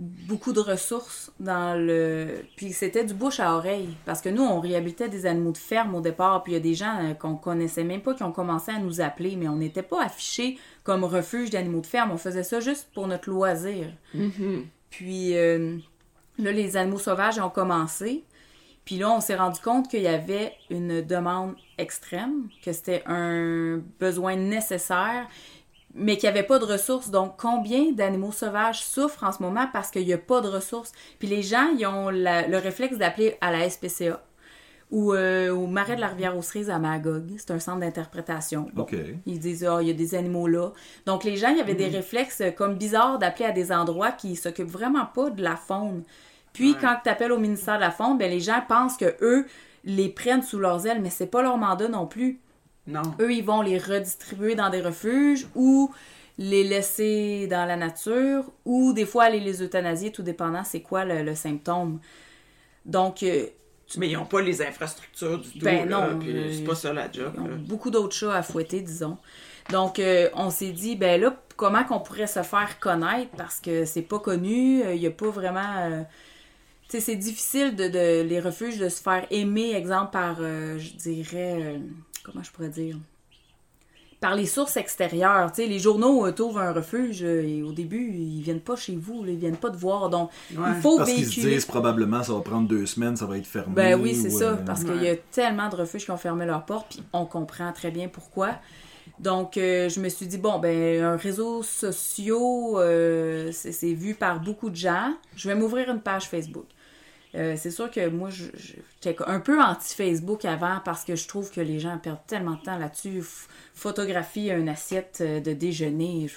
beaucoup de ressources dans le... Puis c'était du bouche à oreille. Parce que nous, on réhabilitait des animaux de ferme au départ, puis il y a des gens euh, qu'on connaissait même pas qui ont commencé à nous appeler, mais on n'était pas affichés comme refuge d'animaux de ferme. On faisait ça juste pour notre loisir. Puis euh, là, les animaux sauvages ont commencé. Puis là, on s'est rendu compte qu'il y avait une demande extrême, que c'était un besoin nécessaire, mais qu'il n'y avait pas de ressources. Donc, combien d'animaux sauvages souffrent en ce moment parce qu'il n'y a pas de ressources? Puis les gens, ils ont la- le réflexe d'appeler à la SPCA ou euh, au Marais de la rivière aux Cerises à Magog. C'est un centre d'interprétation. Bon. Ils disent, ah, il y a des animaux là. Donc, les gens, il y avait des réflexes euh, comme bizarres d'appeler à des endroits qui s'occupent vraiment pas de la faune. Puis, quand tu appelles au ministère de la Faune, ben, les gens pensent que eux les prennent sous leurs ailes, mais c'est pas leur mandat non plus. Non. Eux, ils vont les redistribuer dans des refuges ou les laisser dans la nature ou des fois aller les euthanasier, tout dépendant c'est quoi le, le symptôme. Donc, euh, Mais ils n'ont pas les infrastructures du tout. Ben là, non, euh, c'est pas ça la job. ils ont là. beaucoup d'autres chats à fouetter, disons. Donc, euh, on s'est dit, ben là, comment qu'on pourrait se faire connaître parce que c'est pas connu, il n'y a pas vraiment. tu sais, c'est difficile de, de- les refuges de se faire aimer, exemple, par, je dirais, comment je pourrais dire par les sources extérieures. Tu sais, les journaux euh, t'ouvrent un refuge euh, et au début, ils viennent pas chez vous, là, ils viennent pas te voir. Donc, Ouais. il faut Parce qu'ils se disent probablement ça va prendre deux semaines, ça va être fermé. Ben oui, c'est ou, ça, euh, parce Ouais. qu'il y a tellement de refuges qui ont fermé leurs portes, puis on comprend très bien pourquoi. Donc, euh, je me suis dit, bon, ben, un réseau social, euh, c'est vu par beaucoup de gens. Je vais m'ouvrir une page Facebook. Euh, c'est sûr que moi, j'étais un peu anti-Facebook avant parce que je trouve que les gens perdent tellement de temps là-dessus. Photographier une assiette euh, de déjeuner. Je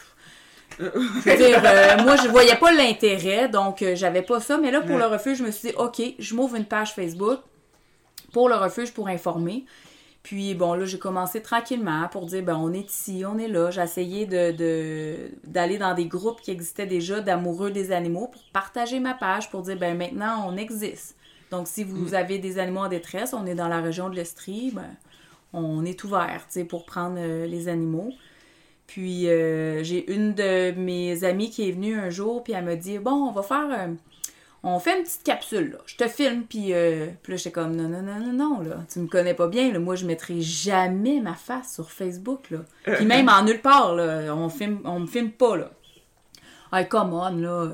(laughs) je dire, euh, moi, je voyais pas l'intérêt, donc euh, j'avais pas ça. Mais là, pour le refuge, je me suis dit, OK, je m'ouvre une page Facebook pour le refuge pour informer. Puis bon, là, j'ai commencé tranquillement pour dire, ben, on est ici, on est là. J'ai essayé de, de- d'aller dans des groupes qui existaient déjà d'amoureux des animaux pour partager ma page, pour dire, ben, maintenant, on existe. Donc, si vous avez des animaux en détresse, on est dans la région de l'Estrie, ben, on est ouvert, tu sais, pour prendre euh, les animaux. Puis, euh, j'ai une de mes amies qui est venue un jour, puis elle m'a dit, bon, on va faire... euh, on fait une petite capsule, là. Je te filme, puis, euh, puis là, j'étais comme, non, non, non, non, non, là. Tu me connais pas bien, là. Moi, je mettrai jamais ma face sur Facebook, là. Puis même en nulle part, là. On, filme, on me filme pas, là. Hey, come on, là.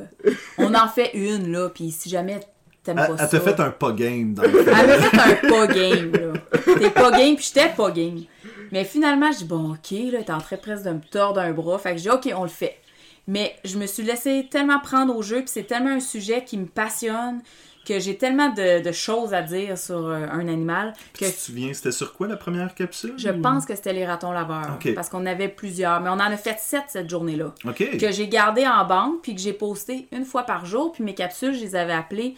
On en fait une, là, puis si jamais t'aimes Elle, pas elle ça... t'a fait un pas game dans le Elle m'a fait un pas game, là. T'es pas game, puis j'étais pas game. Mais finalement, je dis, bon, OK, là, t'es en train presque de me tordre un bras. Fait que je dis, OK, on le fait. Mais je me suis laissée tellement prendre au jeu, puis c'est tellement un sujet qui me passionne, que j'ai tellement de, de choses à dire sur euh, un animal que Tu te souviens, c'était sur quoi la première capsule? je pense que c'était les ratons laveurs. Parce qu'on avait plusieurs. Mais on en a fait sept cette journée-là. Que j'ai gardé en banque, puis que j'ai posté une fois par jour. Puis mes capsules, je les avais appelées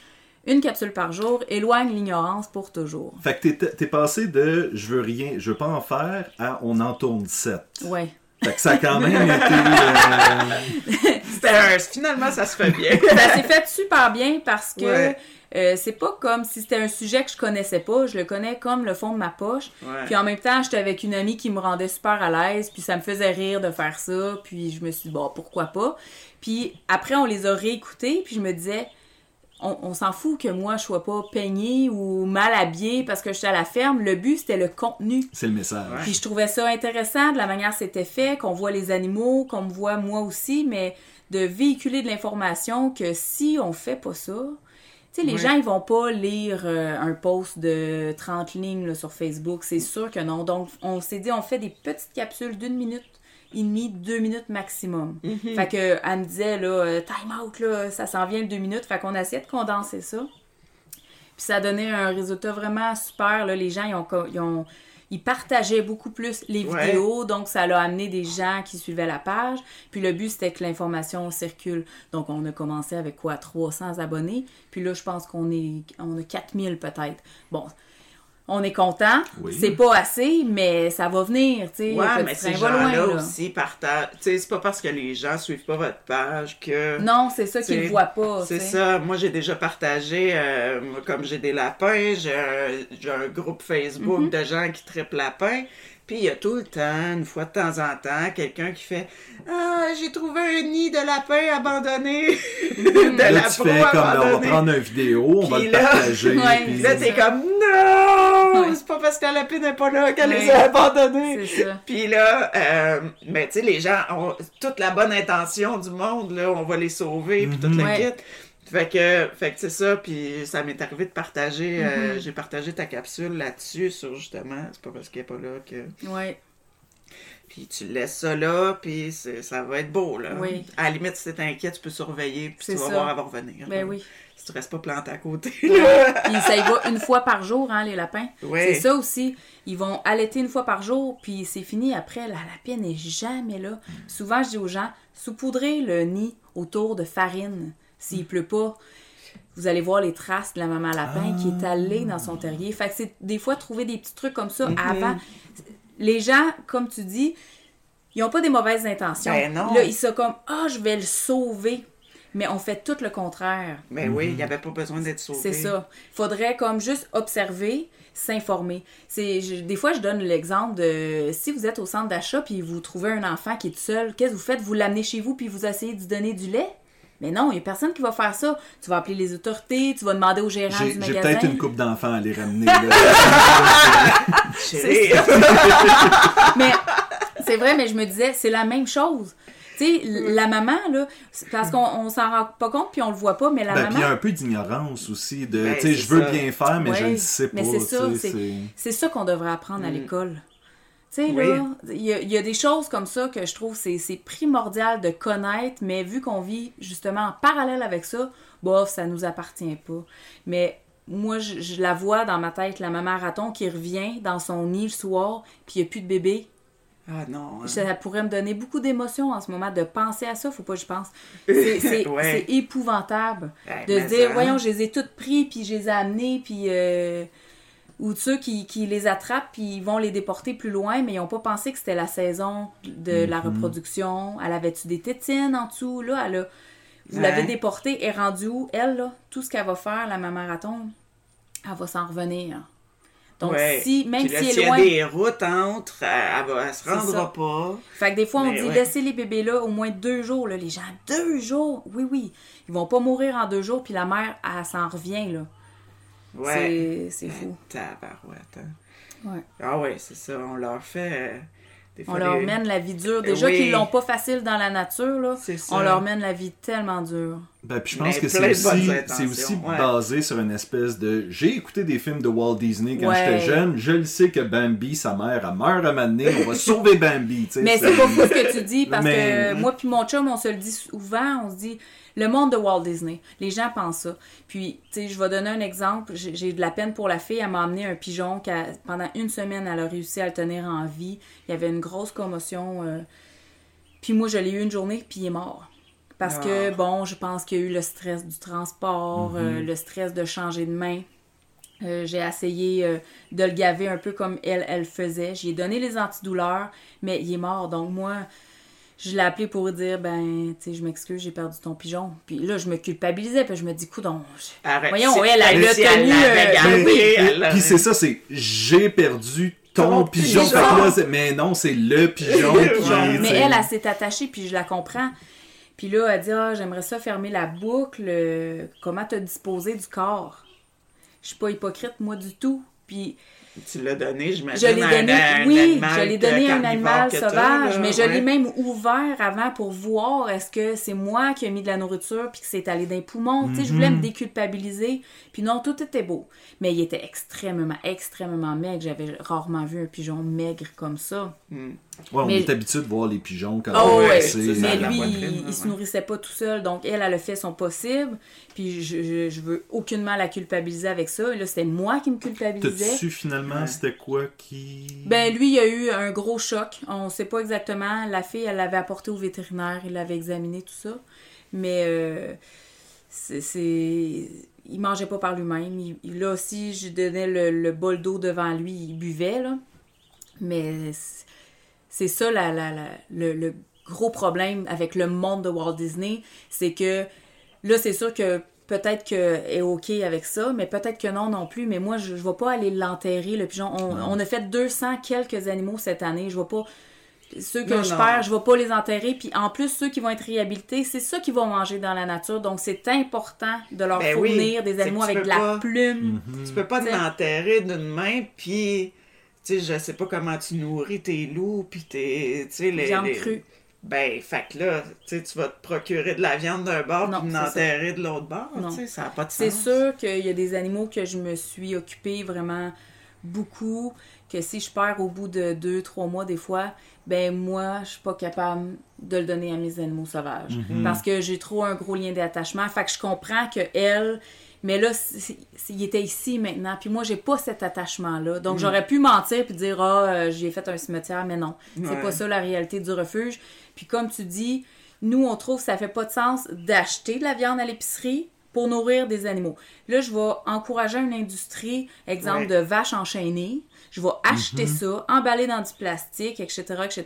une capsule par jour, éloigne l'ignorance pour toujours. Fait que t'es- passé de je veux rien, je veux pas en faire à on en tourne 7. Ouais. Fait que ça a quand même été. euh, Finalement, ça se fait bien. (laughs) ça s'est fait super bien parce que Ouais. euh, c'est pas comme si c'était un sujet que je connaissais pas. Je le connais comme le fond de ma poche. Ouais. Puis en même temps, j'étais avec une amie qui me rendait super à l'aise. Puis ça me faisait rire de faire ça. Puis je me suis dit, bon, pourquoi pas? Puis après, on les a réécoutés. Puis je me disais, on, on s'en fout que moi, je sois pas peignée ou mal habillée parce que j'étais à la ferme. Le but, c'était le contenu. C'est le message. Ouais. Puis je trouvais ça intéressant de la manière que c'était fait, qu'on voit les animaux, qu'on me voit moi aussi, mais de véhiculer de l'information que si on fait pas ça, tu sais, les Ouais. gens, ils vont pas lire euh, un post de 30 lignes là, sur Facebook, c'est sûr que non. Donc, on s'est dit, on fait des petites capsules d'une minute et demie, deux minutes maximum. Fait que, elle me disait, là, euh, time out, là, ça s'en vient de deux minutes. Fait qu'on a essayé de condenser ça. Puis ça a donné un résultat vraiment super. Là. Les gens, ils ont, ils ont- ils partageaient beaucoup plus les Ouais. vidéos. Donc, ça l'a amené des gens qui suivaient la page. Puis le but, c'était que l'information circule. Donc, on a commencé avec quoi? 300 abonnés. Puis là, je pense qu'on est, on a 4000 peut-être. Bon, on est content. Oui. C'est pas assez, mais ça va venir, tu sais. Ouais, mais ces gens-là aussi partagent. Tu sais, c'est pas parce que les gens suivent pas votre page que. Non, c'est ça qu'ils voient pas. C'est ça. Moi, j'ai déjà partagé, euh, comme j'ai des lapins, j'ai un, groupe Facebook Mhm. de gens qui trippent lapins. Puis il y a tout le temps, une fois de temps en temps, quelqu'un qui fait Ah, j'ai trouvé un nid de lapin abandonné. (laughs) de Là, la tu fais comme on va prendre une vidéo, on va le là- partager. (laughs) Ouais, puis- là, t'es comme Non! Ouais. C'est pas parce que la lapine n'est pas là qu'elle les a abandonnés. C'est ça. Puis là, euh, mais tu sais, les gens ont toute la bonne intention du monde, là, on va les sauver, puis toute la Ouais. kit. Fait que, fait que c'est ça, puis ça m'est arrivé de partager, Mm-hmm. euh, j'ai partagé ta capsule là-dessus, sur justement, c'est pas parce qu'elle est pas là que... Ouais. Puis tu laisses ça là, puis ça va être beau, là. Oui. À la limite, si t'es inquiet, tu peux surveiller, puis tu vas ça. voir, va revenir. Ben là. oui. Si tu restes pas planté à côté, là. Puis ça y va une fois par jour, hein, les lapins. Ouais. C'est ça aussi. Ils vont allaiter une fois par jour, puis c'est fini. Après, la lapine n'est jamais là. Souvent, je dis aux gens, saupoudrez le nid autour de farine s'il pleut pas. Vous allez voir les traces de la maman lapin qui est allée dans son terrier. Fait que c'est des fois trouver des petits trucs comme ça Mm-hmm. avant. Les gens, comme tu dis, ils ont pas des mauvaises intentions. Ben non. Là, ils sont comme, ah, je vais le sauver. Mais on fait tout le contraire. Ben oui, il n'y avait pas besoin d'être sauvé. C'est ça. Faudrait comme juste observer, s'informer. C'est des fois je donne l'exemple de si vous êtes au centre d'achat puis vous trouvez un enfant qui est seul, qu'est-ce que vous faites? Vous l'amenez chez vous puis vous essayez de lui donner du lait? Mais non, il y a personne qui va faire ça. Tu vas appeler les autorités, tu vas demander au gérant J'ai du j'ai magasin. peut-être une coupe d'enfants à les ramener. (laughs) Mais c'est vrai, mais je me disais, c'est la même chose. Tu sais, la maman, là, parce qu'on on s'en rend pas compte puis on le voit pas, mais la Ben, puis il y a maman. un peu d'ignorance aussi. de Ben, Tu sais, je veux ça. bien faire, mais je ne sais pas. mais c'est ça, C'est ça qu'on devrait apprendre à Mm. l'école. Tu sais, Oui. là, il y, a- il y a des choses comme ça que je trouve c'est c'est primordial de connaître, mais vu qu'on vit justement en parallèle avec ça, bof, ça nous appartient pas. Mais moi, je, je la vois dans ma tête, la maman raton qui revient dans son nid le soir, puis il n'y a plus de bébé. Ah non. hein. Ça pourrait me donner beaucoup d'émotions en ce moment de penser à ça, faut pas que je pense. (laughs) C'est c'est- Ouais. c'est épouvantable de se dire, ça- voyons, je les ai toutes pris, puis je les ai amenés, puis... euh, ou ceux qui, qui les attrapent, puis ils vont les déporter plus loin, mais ils n'ont pas pensé que c'était la saison de la reproduction. Elle avait-tu des tétines en dessous? Là, elle a- Vous Ouais. l'avez déportée, est rendue où? Elle, là, tout ce qu'elle va faire, la maman raton, elle va s'en revenir. Donc, Ouais. si, même là, si elle est y a loin... des routes entre, elle, elle se rendra pas. Fait que des fois, on dit ouais. laissez les bébés là au moins deux jours. Là. Les gens, deux jours? Oui, oui. Ils vont pas mourir en deux jours, puis la mère, elle s'en revient, là. Ouais. C'est fou. Tabarouette. hein. Ouais. Ah ouais, c'est ça. On leur fait. euh, des On fois, leur les- mène la vie dure. Déjà Oui. qu'ils l'ont pas facile dans la nature, là, C'est ça. on leur mène la vie tellement dure. Ben, puis je pense Mais que c'est aussi, c'est aussi ouais. basé sur une espèce de. J'ai écouté des films de Walt Disney quand Ouais. j'étais jeune. Je le sais que Bambi, sa mère, elle meurt à donné. On va sauver Bambi. tu sais, Mais c'est pas fou ce que tu dis, parce Mais- que moi puis mon chum, on se le dit souvent, on se dit le monde de Walt Disney. Les gens pensent ça. Puis, tu sais, je vais donner un exemple. J'ai de la peine pour la fille. Elle m'a amené un pigeon qui, pendant une semaine, elle a réussi à le tenir en vie. Il y avait une grosse commotion. euh, Puis moi, je l'ai eu une journée, puis il est mort. Parce que, Ah. bon, je pense qu'il y a eu le stress du transport, Mhm. euh, le stress de changer de main. Euh, j'ai essayé euh, de le gaver un peu comme elle, elle faisait. J'ai donné les antidouleurs, mais il est mort. Donc moi, je l'ai appelé pour dire, ben, tu sais, je m'excuse, j'ai perdu ton pigeon. Puis là, je me culpabilisais, puis je me dis, coudon, je- Arrête. Voyons, elle, elle l'a si tenu, Puis c'est ça, c'est j'ai perdu ton Ton pigeon. pigeon. Fait que là, c'est- mais non, c'est le pigeon qui est. Mais elle, elle s'est attachée, puis je la comprends. Puis là, elle dit, ah, j'aimerais ça fermer la boucle. euh, Comment te disposer du corps? Je suis pas hypocrite, moi, du tout. Puis Tu l'as donné, j'imagine. Je l'ai un- donné, un oui, animal je l'ai donné à un animal sauvage, mais je ouais. l'ai même ouvert avant pour voir est-ce que c'est moi qui ai mis de la nourriture puis que c'est allé dans les poumons. Tu sais, je voulais Mhm. me déculpabiliser. Puis non, tout était beau. Mais il était extrêmement, extrêmement maigre. J'avais rarement vu un pigeon maigre comme ça. Ouais, on mais- est habitué de voir les pigeons quand Oh on ouais, c'est mais lui, il, il se nourrissait pas tout seul. Donc, elle, elle a fait son possible. Puis je, je, je veux aucunement la culpabiliser avec ça. Et là, c'était moi qui me culpabilisais. T'as-tu finalement, c'était quoi qui. Ben lui, il a eu un gros choc. On sait pas exactement. La fille, elle l'avait apporté au vétérinaire, il l'avait examiné, tout ça. Mais euh, c'est... c'est- Il mangeait pas par lui-même. Là aussi, je donnais le, le bol d'eau devant lui, il buvait, là. Mais c'est- ça la, la- la- le, le gros problème avec le monde de Walt Disney. C'est que là, c'est sûr que peut-être qu'elle est OK avec ça, mais peut-être que non non plus. Mais moi, je ne vais pas aller l'enterrer, le pigeon. On, on a fait 200 quelques animaux cette année. Je vais pas... Ceux que Non, je non. perds, je vais pas les enterrer. Puis en plus, ceux qui vont être réhabilités, c'est ça qu'ils vont manger dans la nature. Donc, c'est important de leur Ben oui, fournir des animaux que avec de la pas- plume. Tu peux pas l'enterrer d'une main, puis, tu sais, je sais pas comment tu nourris tes loups, puis tes, tu sais, les... Viande les- crue. Ben, fait que là, tu sais, tu vas te procurer de la viande d'un bord, Non, puis c'est ça. l'enterrer de l'autre bord, Non. tu sais, ça n'a pas de C'est sens. sûr qu'il y a des animaux que je me suis occupée vraiment beaucoup, que si je perds au bout de deux, trois mois des fois, ben moi, je suis pas capable de le donner à mes animaux sauvages. Parce que j'ai trop un gros lien d'attachement. Fait que je comprends que elle, mais là, c'est- c'est- il était ici maintenant, puis moi, j'ai pas cet attachement-là. Donc, j'aurais pu mentir puis dire, ah, euh, j'ai fait un cimetière, mais non. C'est Ouais. pas ça la réalité du refuge. Puis comme tu dis, nous, on trouve que ça fait pas de sens d'acheter de la viande à l'épicerie pour nourrir des animaux. Là, je vais encourager une industrie, exemple Ouais. de vaches enchaînées. Je vais acheter ça, emballer dans du plastique, etc., etc.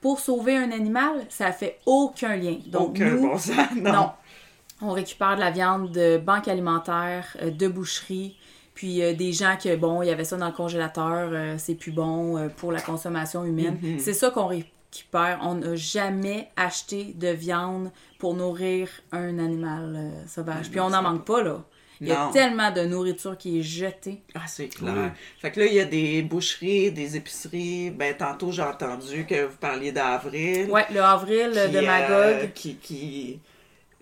Pour sauver un animal, ça fait aucun lien. Donc, Aucun nous, bon sens, non. non. On récupère de la viande de banques alimentaires, euh, de boucheries, puis euh, des gens que, bon, il y avait ça dans le congélateur, euh, c'est plus bon euh, pour la consommation humaine. Mm-hmm. C'est ça qu'on récupère. On n'a jamais acheté de viande pour nourrir un animal euh, sauvage. Puis on n'en manque pas, là. Il y a Non. tellement de nourriture qui est jetée. Ah, c'est clair. Oui. Fait que là, il y a des boucheries, des épiceries. Ben, tantôt, j'ai entendu que vous parliez d'avril. Ouais, le avril qui, de euh, Magog. qui, qui...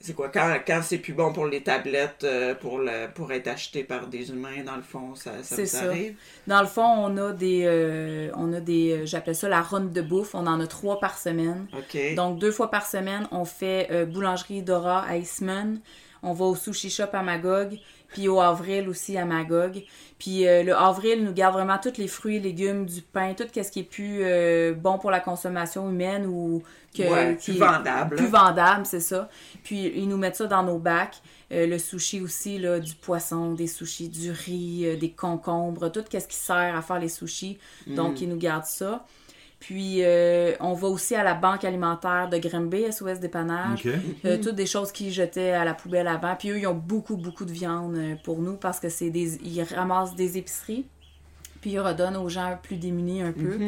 C'est quoi, quand, quand c'est plus bon pour les tablettes, euh, pour, le, pour être acheté par des humains, dans le fond, ça, ça vous ça. arrive? Dans le fond, on a des, euh, on a des, euh, j'appelle ça la ronde de bouffe. On en a trois par semaine. Donc, deux fois par semaine, on fait euh, boulangerie Dora à Eastman. On va au sushi shop à Magog. Puis au avril aussi à Magog. Puis euh, le avril nous garde vraiment tous les fruits, légumes, du pain, tout ce qui est plus euh, bon pour la consommation humaine ou que, Ouais, qui plus est vendable. Plus vendable, c'est ça. Puis ils nous mettent ça dans nos bacs. Euh, le sushi aussi, là, du poisson, des sushis, du riz, des concombres, tout ce qui sert à faire les sushis. Mm. Donc, ils nous gardent ça. Puis, euh, on va aussi à la banque alimentaire de Grimby, SOS Dépannage. Euh, toutes des choses qu'ils jetaient à la poubelle avant. Puis eux, ils ont beaucoup, beaucoup de viande euh, pour nous parce que c'est des... Ils ramassent des épiceries. Puis ils redonnent aux gens plus démunis un peu.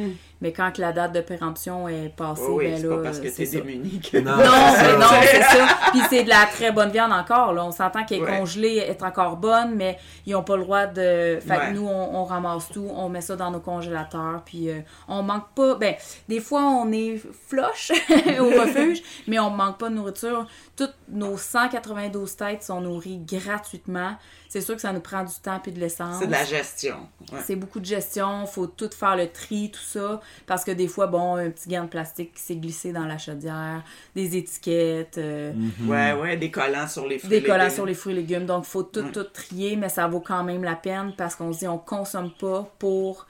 Mais quand que la date de péremption est passée, oui, ben c'est là, pas parce que c'est t'es démuni que... Non. Non, (laughs) c'est mais ça. non, c'est ça. Puis c'est de la très bonne viande encore. Là. On s'entend qu'elle est Ouais. congelée, est encore bonne, mais ils n'ont pas le droit de. Fait que nous, on, on ramasse tout, on met ça dans nos congélateurs, puis euh, on manque pas. Ben, des fois, on est flush (laughs) au refuge, mais on manque pas de nourriture. Tout, nos 192 têtes sont nourries gratuitement. C'est sûr que ça nous prend du temps et de l'essence. C'est de la gestion. Ouais. C'est beaucoup de gestion, faut tout faire le tri, tout ça, parce que des fois, bon, un petit gant de plastique qui s'est glissé dans la chaudière, des étiquettes, euh, Ouais, ouais, des collants sur les fruits. des et collants légumes. sur les fruits et légumes. Donc, faut tout, Ouais. tout trier, mais ça vaut quand même la peine parce qu'on se dit on consomme pas pour,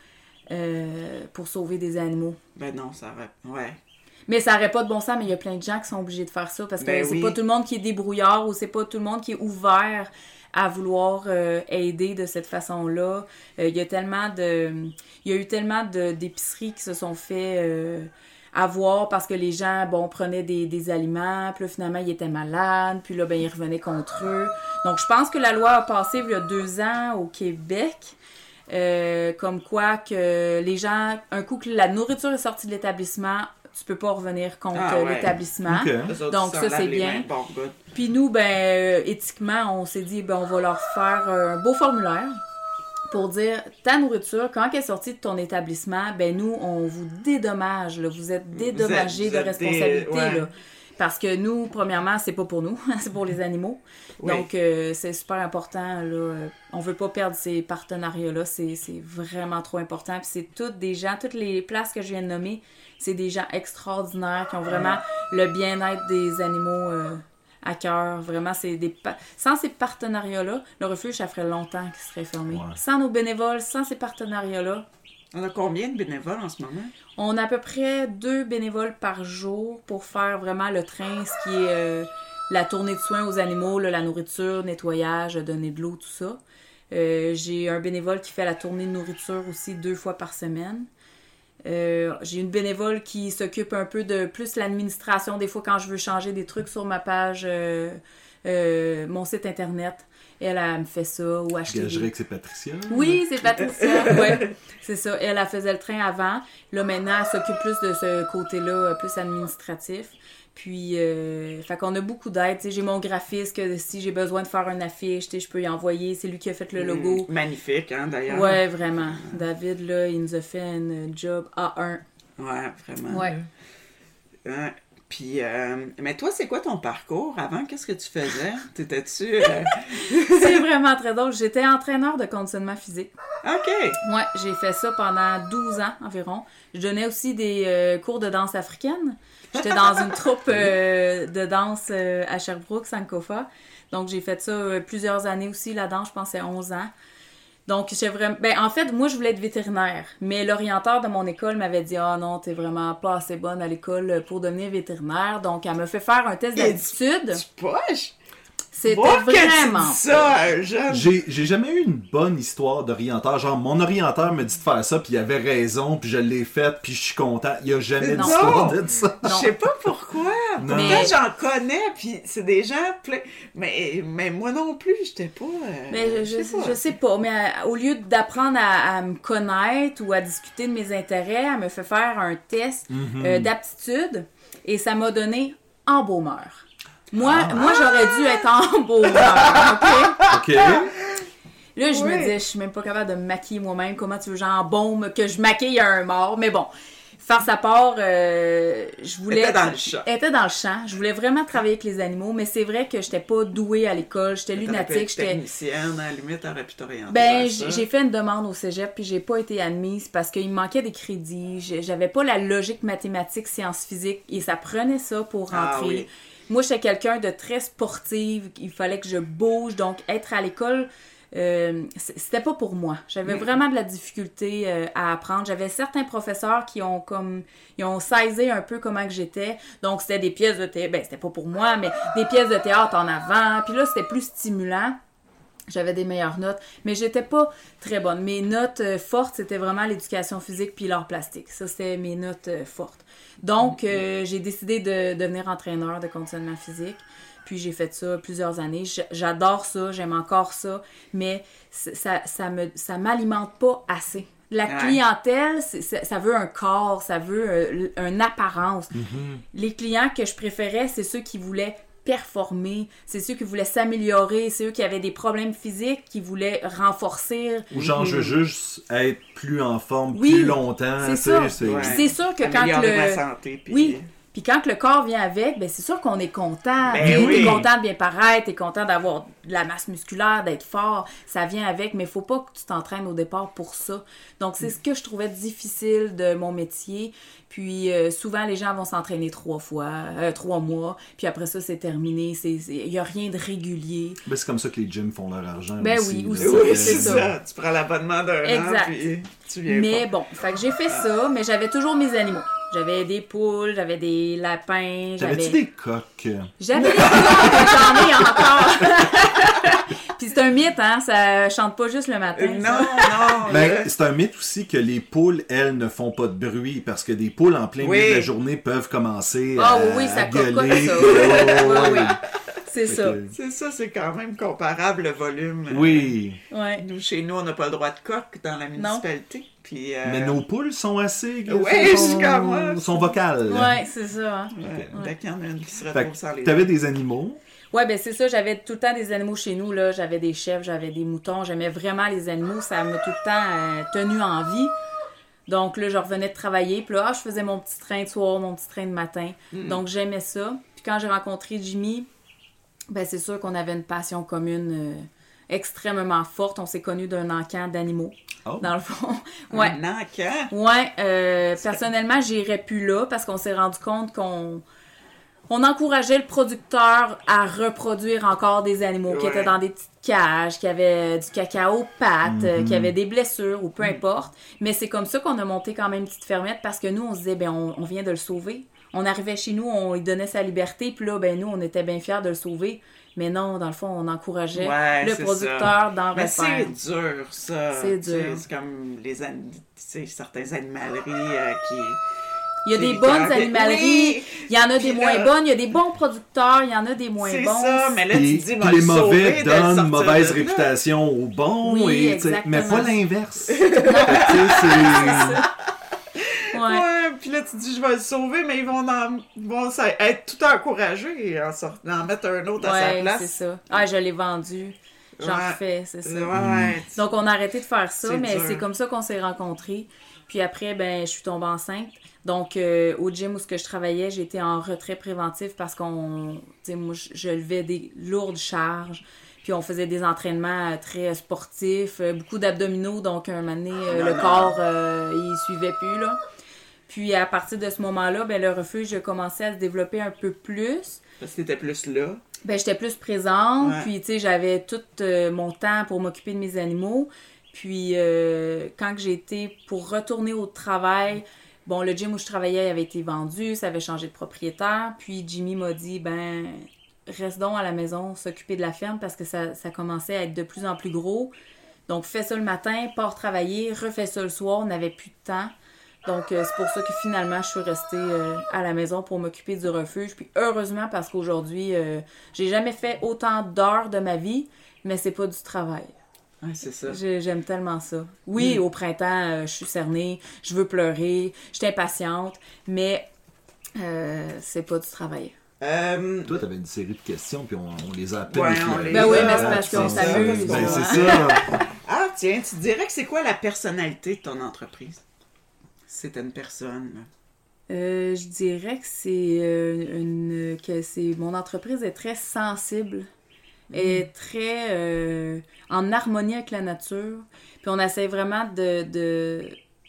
euh, pour sauver des animaux. Ben non, ça va. Ouais. Mais ça n'aurait pas de bon sens, mais il y a plein de gens qui sont obligés de faire ça parce que Ben c'est oui. pas tout le monde qui est débrouillard ou c'est pas tout le monde qui est ouvert à vouloir euh, aider de cette façon-là. Euh, Il y a tellement de... Il y a eu tellement d'épiceries qui se sont fait euh, avoir parce que les gens, bon, prenaient des, des aliments, puis là, finalement, ils étaient malades, puis là, ben, ils revenaient contre eux. Donc, je pense que la loi a passé il y a deux ans au Québec. Euh, comme quoi que les gens, un coup que la nourriture est sortie de l'établissement, tu peux pas revenir contre Ah euh, ouais. l'établissement. Donc, ça, c'est bien. Bon. Puis nous, ben, euh, éthiquement, on s'est dit, ben, on va leur faire un beau formulaire pour dire ta nourriture, quand elle est sortie de ton établissement, ben nous, on vous dédommage, là. vous êtes dédommagés vous de responsabilité. des- ouais. Là. Parce que nous, premièrement, c'est pas pour nous, (laughs) c'est pour les animaux. Oui. Donc, euh, c'est super important. Là. Euh, On veut pas perdre ces partenariats-là. C'est c'est vraiment trop important. Puis c'est toutes des gens, toutes les places que je viens de nommer, c'est des gens extraordinaires qui ont vraiment le bien-être des animaux euh, à cœur. Vraiment, c'est des... pa- Sans ces partenariats-là, le refuge, ça ferait longtemps qu'il serait fermé. Ouais. Sans nos bénévoles, sans ces partenariats-là, On a combien de bénévoles en ce moment? on a à peu près deux bénévoles par jour pour faire vraiment le train, ce qui est euh, la tournée de soins aux animaux, là, la nourriture, nettoyage, donner de l'eau, tout ça. Euh, j'ai un bénévole qui fait la tournée de nourriture aussi deux fois par semaine. Euh, j'ai une bénévole qui s'occupe un peu de plus l'administration, des fois quand je veux changer des trucs sur ma page, euh, euh, mon site internet. Elle, elle me fait ça ou acheter. Je des- gagerais que c'est Patricia. oui, c'est Patricia. (laughs) ouais, c'est ça. Elle, elle faisait le train avant. Là, maintenant, elle s'occupe plus de ce côté-là, plus administratif. Puis, euh, fait qu'on a beaucoup d'aide. J'ai mon graphiste que si j'ai besoin de faire une affiche, je peux y envoyer. C'est lui qui a fait le logo. Mm, Magnifique, hein, d'ailleurs. Ouais, vraiment. David, là, il nous a fait un job A1. Ouais, vraiment. Ouais. Ouais. Puis, euh, mais toi, c'est quoi ton parcours? Avant? Qu'est-ce que tu faisais? (laughs) T'étais-tu... euh, c'est vraiment très drôle. J'étais entraîneur de conditionnement physique. OK! Ouais, j'ai fait ça pendant 12 ans environ. Je donnais aussi des euh, cours de danse africaine. J'étais dans une troupe euh, de danse euh, à Sherbrooke, Sankofa. Donc j'ai fait ça euh, plusieurs années aussi, la danse, je pensais 11 ans. Donc j'ai vraiment ben en fait, moi je voulais être vétérinaire, mais l'orienteur de mon école m'avait dit "Ah non, t'es vraiment pas assez bonne à l'école pour devenir vétérinaire." Donc elle me fait faire un test d'aptitude. Tu poches? C'était vraiment ça à un jeune! J'ai j'ai jamais eu une bonne histoire d'orienteur. Genre, mon orienteur me dit de faire ça, puis il avait raison, puis je l'ai fait, puis je suis content. Il y a jamais Non. d'histoire de ça. Je sais pas pourquoi. Non. Mais- j'en connais, puis c'est des gens plein... Mais, mais moi non plus, j'étais pas... euh, Mais je, je, sais pas. je sais pas, mais euh, au lieu d'apprendre à, à me connaître ou à discuter de mes intérêts, elle me fait faire un test Mhm. euh, d'aptitude et ça m'a donné embaumeur. Moi, Ah. moi j'aurais dû être embaumeur, (laughs) OK? OK? Là, je Oui. me disais, je suis même pas capable de me maquiller moi-même. Comment tu veux, j'embaume, que je maquille un mort? Mais bon, faire sa part, euh, je voulais... Était dans le champ. était dans le champ. Je voulais vraiment travailler avec les animaux, mais c'est vrai que j'étais pas douée à l'école. J'étais lunatique, j'étais... technicienne, à la limite, t'aurais pu t'orienter Ben, j'ai fait une demande au cégep puis j'ai pas été admise parce qu'il me manquait des crédits. J'avais pas la logique mathématique, sciences physiques et ça prenait ça pour Ah rentrer. oui. Moi, j'étais quelqu'un de très sportive. Il fallait que je bouge. Donc, être à l'école, euh, c'était pas pour moi. J'avais Mm. vraiment de la difficulté euh, à apprendre. J'avais certains professeurs qui ont comme ils ont saisi un peu comment que j'étais. Donc, c'était des pièces de théâtre. Ben, c'était pas pour moi, mais des pièces de théâtre en avant. Puis là, c'était plus stimulant. J'avais des meilleures notes, mais j'étais pas très bonne. Mes notes euh, fortes, c'était vraiment l'éducation physique puis l'art plastique. Ça, c'était mes notes euh, fortes. Donc, euh, j'ai décidé de devenir entraîneur de conditionnement physique. Puis j'ai fait ça plusieurs années. J'adore ça, j'aime encore ça, mais ça, ça me ça m'alimente pas assez. La Ouais. clientèle, ça veut un corps, ça veut euh, une apparence. Les clients que je préférais, c'est ceux qui voulaient performer, c'est ceux qui voulaient s'améliorer, c'est ceux qui avaient des problèmes physiques, qui voulaient renforcer. Ou genre, je veux juste être plus en forme Oui, plus longtemps. c'est ça. c'est- Ouais. Sûr que quand le- ma santé, puis... Oui, Puis quand que le corps vient avec, ben c'est sûr qu'on est content. Ben T'es- oui. T'es content de bien paraître, t'es content d'avoir de la masse musculaire, d'être fort. Ça vient avec, mais faut pas que tu t'entraînes au départ pour ça. Donc c'est ce que je trouvais difficile de mon métier. Puis euh, souvent les gens vont s'entraîner trois fois, euh, trois mois, puis après ça c'est terminé. C'est il y a rien de régulier. Ben, c'est comme ça que les gyms font leur argent. Ben aussi, oui, aussi. Oui, c'est ça. ça. Tu prends l'abonnement d'un an, Exact. puis tu viens Mais pas. bon, fait que j'ai fait ça, mais j'avais toujours mes animaux. J'avais des poules, j'avais des lapins, J'avais-tu j'avais des coques? J'avais des coques, j'en ai encore. (laughs) Puis c'est un mythe, hein, ça chante pas juste le matin. Euh, ça. Non, non. (laughs) Ben, là. c'est un mythe aussi que les poules, elles, ne font pas de bruit parce que des poules en plein Oui. milieu de la journée peuvent commencer Ah à, oui, oui, ça à gueuler. ça. (laughs) Oui, oui. C'est ça. que- C'est ça, c'est quand même comparable le volume. Oui. Ouais. Nous, chez nous, on n'a pas le droit de coq dans la municipalité. Puis, euh, Mais nos poules sont assez. Ouais, sont, je suis comme moi. sont vocales. Ouais, c'est ça. hein. ouais, Dès qu'il y en a une qui se retrouve sans les t'avais des animaux? Ouais, ben c'est ça, j'avais tout le temps des animaux chez nous, là. J'avais des chèvres, j'avais des moutons, j'aimais vraiment les animaux, ça m'a tout le temps euh, tenu en vie. Donc là, je revenais de travailler, puis là, ah, je faisais mon petit train de soir, mon petit train de matin. Donc j'aimais ça. Puis quand j'ai rencontré Jimmy, ben c'est sûr qu'on avait une passion commune euh, extrêmement forte. On s'est connus d'un encan d'animaux, Oh. dans le fond. ouais. Un encan? Ouais, euh, personnellement, j'irais plus là parce qu'on s'est rendu compte qu'on on encourageait le producteur à reproduire encore des animaux qui étaient dans des petites cages, qui avaient du cacao pâte, euh, Mhm. qui avaient des blessures ou peu importe. Mais c'est comme ça qu'on a monté quand même une petite fermette parce que nous, on se disait, ben, on, on vient de le sauver. On arrivait chez nous, on lui donnait sa liberté, puis là, ben, nous, on était bien fiers de le sauver. Mais non, dans le fond, on encourageait Ouais, le producteur d'en Mais refaire. c'est dur, ça. C'est dur. C'est comme les an- certaines animaleries euh, qui. Il y a des bonnes animaleries, Oui! il y en a Puis des moins bonnes, il y a des bons producteurs, il y en a des moins C'est bons. ça, mais là, tu dis, les mauvais donnent mauvaise réputation aux bons, Oui, et, mais pas l'inverse. (laughs) Ouais. Ouais, puis là, tu dis, je vais le sauver, mais ils vont, en- vont être tout encouragés en sortant, d'en mettre un autre à sa Ouais, c'est place. ça. Ah, je l'ai vendu. J'en Ouais. refais, c'est ça. Ouais, ouais. Donc, on a arrêté de faire ça, mais c'est comme ça qu'on s'est rencontrés. Puis après, ben, je suis tombée enceinte. Donc, euh, au gym où ce que je travaillais, j'étais en retrait préventif parce qu'on, tu sais, moi, je, levais des lourdes charges. Puis on faisait des entraînements euh, très sportifs, euh, beaucoup d'abdominaux. Donc, un moment donné, le corps, euh, il suivait plus, là. Puis à partir de ce moment-là, ben, le refuge a commencé à se développer un peu plus. Parce que t'étais plus là. Ben, j'étais plus présente, Ouais. puis tu sais, j'avais tout euh, mon temps pour m'occuper de mes animaux. Puis euh, quand j'ai été pour retourner au travail, bon, le gym où je travaillais avait été vendu, ça avait changé de propriétaire. Puis Jimmy m'a dit, ben, reste donc à la maison, s'occuper de la ferme parce que ça, ça commençait à être de plus en plus gros. Donc, fais ça le matin, pars travailler, refais ça le soir, on n'avait plus de temps. Donc, euh, c'est pour ça que finalement, je suis restée euh, à la maison pour m'occuper du refuge. Puis, heureusement, parce qu'aujourd'hui, euh, j'ai jamais fait autant d'heures de ma vie, mais c'est pas du travail. Ouais, c'est ça. J'ai- J'aime tellement ça. Oui, Mm. au printemps, euh, je suis cernée, je veux pleurer, je suis impatiente, mais euh, c'est pas du travail. Euh, Toi, t'avais une série de questions, puis on, on les a Ouais, les Ben oui, a, mais c'est parce qu'on ça, s'amuse. Ben, c'est ça. (laughs) Ah, tiens, tu dirais que c'est quoi la personnalité de ton entreprise? C'est une personne. Euh, je dirais que c'est euh, une que c'est mon entreprise est très sensible est très euh, en harmonie avec la nature. Puis on essaie vraiment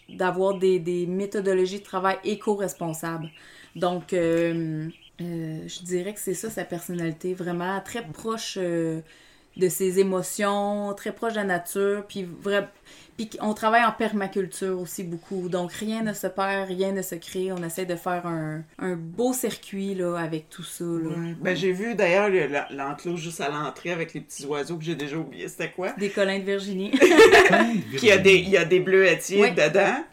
d'avoir des, des méthodologies de travail éco-responsables. Donc euh, euh, je dirais que c'est ça sa personnalité vraiment très proche de ses émotions très proche de la nature puis vrai puis on travaille en permaculture aussi beaucoup. Donc rien ne se perd, rien ne se crée. On essaie de faire un, un beau circuit là, avec tout ça. Là. Ouais. Ben, j'ai vu d'ailleurs l'enclos juste à l'entrée avec les petits oiseaux que j'ai déjà oublié. C'était quoi? Des collins de Virginie. (laughs) Qu'il y a des, il y a des bleuetiers Oui. dedans.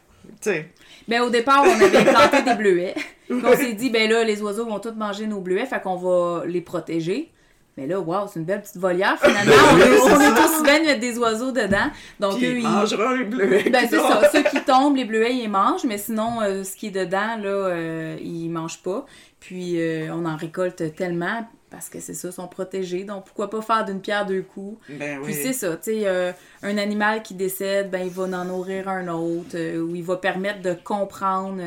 Tu sais. ben, au départ, on avait planté des bleuets. (laughs) On s'est dit, ben là, les oiseaux vont tous manger nos bleuets, fait qu'on va les protéger. Mais là, waouh, c'est une belle petite volière (laughs) finalement. on est, on est tous bien de mettre des oiseaux dedans. Donc, Puis eux, ils mangeront les bleuets. Ben, c'est ça. Ceux qui tombent, les bleuets, ils mangent, mais sinon, euh, ce qui est dedans, là, euh, ils mangent pas. Puis, euh, on en récolte tellement parce que c'est ça, ils sont protégés. Donc, pourquoi pas faire d'une pierre deux coups? Ben Puis oui. c'est ça, tu sais, euh, un animal qui décède, ben il va en nourrir un autre, ou il va permettre de comprendre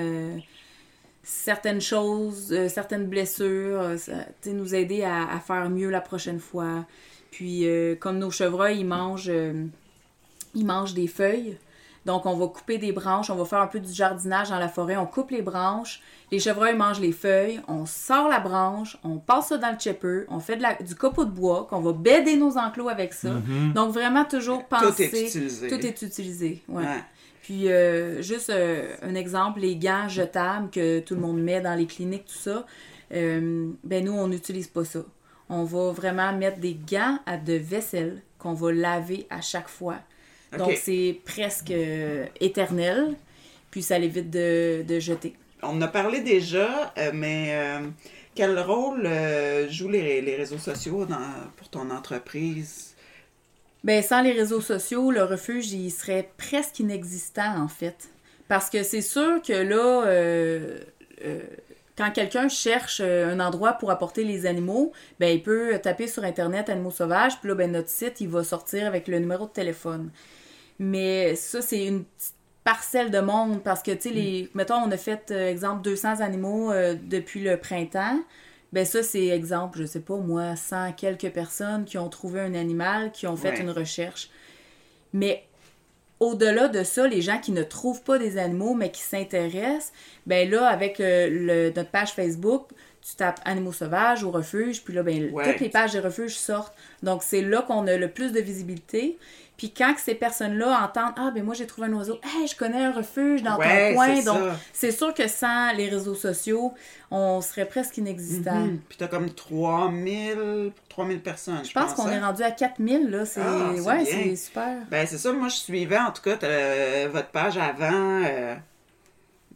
certaines choses, euh, certaines blessures, euh, ça, nous aider à, à faire mieux la prochaine fois. Puis, euh, comme nos chevreuils, ils mangent, ils mangent des feuilles. Donc, on va couper des branches, on va faire un peu du jardinage dans la forêt, on coupe les branches, les chevreuils mangent les feuilles, on sort la branche, on passe ça dans le chipper, on fait de la- du copeau de bois, qu'on va baider nos enclos avec ça. Donc, vraiment, toujours penser... Tout est utilisé. Tout est utilisé, ouais. Ouais. Puis, euh, juste euh, un exemple, les gants jetables que tout le monde met dans les cliniques, tout ça, euh, ben nous, on n'utilise pas ça. On va vraiment mettre des gants à de vaisselle qu'on va laver à chaque fois. Donc, c'est presque euh, éternel, puis ça l'évite de, de jeter. On en a parlé déjà, mais quel rôle jouent les, les réseaux sociaux dans, pour ton entreprise? Ben, sans les réseaux sociaux, le refuge, il serait presque inexistant, en fait. Parce que c'est sûr que là, euh, euh, quand quelqu'un cherche euh, un endroit pour apporter les animaux, ben, il peut taper sur Internet animaux sauvages, puis là, ben, notre site, il va sortir avec le numéro de téléphone. Mais ça, c'est une petite parcelle de monde parce que, tu sais, les... mettons, on a fait, exemple, 200 animaux euh, depuis le printemps. Ben ça, c'est exemple, je sais pas moi, 100 quelques personnes qui ont trouvé un animal, qui ont fait Ouais. une recherche. Mais au-delà de ça, les gens qui ne trouvent pas des animaux, mais qui s'intéressent, ben là, avec euh, le- notre page Facebook, tu tapes animaux sauvages au refuge, puis là, ben, Ouais. toutes les pages des refuges sortent. Donc, c'est là qu'on a le plus de visibilité. Puis quand ces personnes-là entendent Ah, ben moi, j'ai trouvé un oiseau, hey, je connais un refuge dans Ouais, ton coin. Donc, c'est sûr que sans les réseaux sociaux, on serait presque inexistant. Mhm. Puis t'as comme 3000, 3000 personnes, je, pense qu'on hein? est rendu à 4000, là. C'est Ah, c'est ouais, bien. c'est super. Ben, c'est ça, moi, je suivais, en tout cas, euh, votre page avant, euh,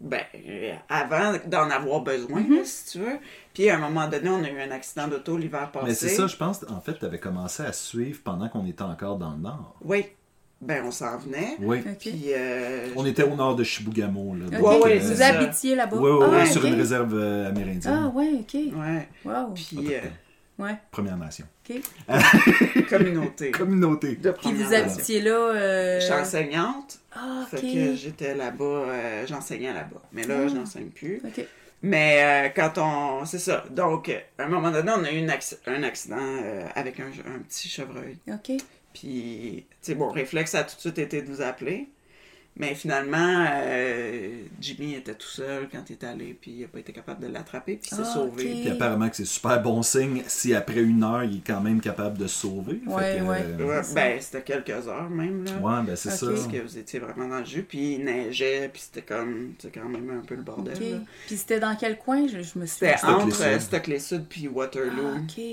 ben, euh, avant d'en avoir besoin, là, si tu veux. Puis, à un moment donné, on a eu un accident d'auto l'hiver passé. Mais c'est ça, je pense, en fait, tu avais commencé à suivre pendant qu'on était encore dans le nord. Oui. Ben, on s'en venait. Oui. Puis, euh, On était au nord de Chibougamau. Là, Ok. donc, Ouais, ouais, euh, Vous habitiez là-bas? Ouais, ouais, Ah, sur une réserve euh, amérindienne. Ah, ouais, ok. ouais. Wow. Puis. Ouais, Première Nation. ok. (laughs) communauté. Communauté. de Puis vous habitiez là. Euh... Je suis enseignante. Ah, Fait ok. que j'étais là-bas, euh, j'enseignais là-bas. Mais là, Ah. je n'enseigne plus. Ok. Mais euh, quand on. C'est ça. Donc, à un moment donné, on a eu une acc- un accident euh, avec un, un petit chevreuil. Ok. Puis, tu sais, bon, réflexe a tout de suite été de vous appeler. Mais finalement, euh, Jimmy était tout seul quand il est allé, puis il n'a pas été capable de l'attraper, puis il s'est Ah, sauvé. ok. Puis apparemment que c'est super bon signe si après une heure, il est quand même capable de se sauver. Ouais, que, ouais. euh, ben, c'était quelques heures même, là. Ouais, ben c'est ça. Parce que vous étiez vraiment dans le jus, puis il neigeait, puis c'était comme, c'était quand même un peu le bordel. Ok. là. Puis c'était dans quel coin? Je, je me suis C'était entre euh, Sud. Stock-les-Sud puis Waterloo. Ah, ok.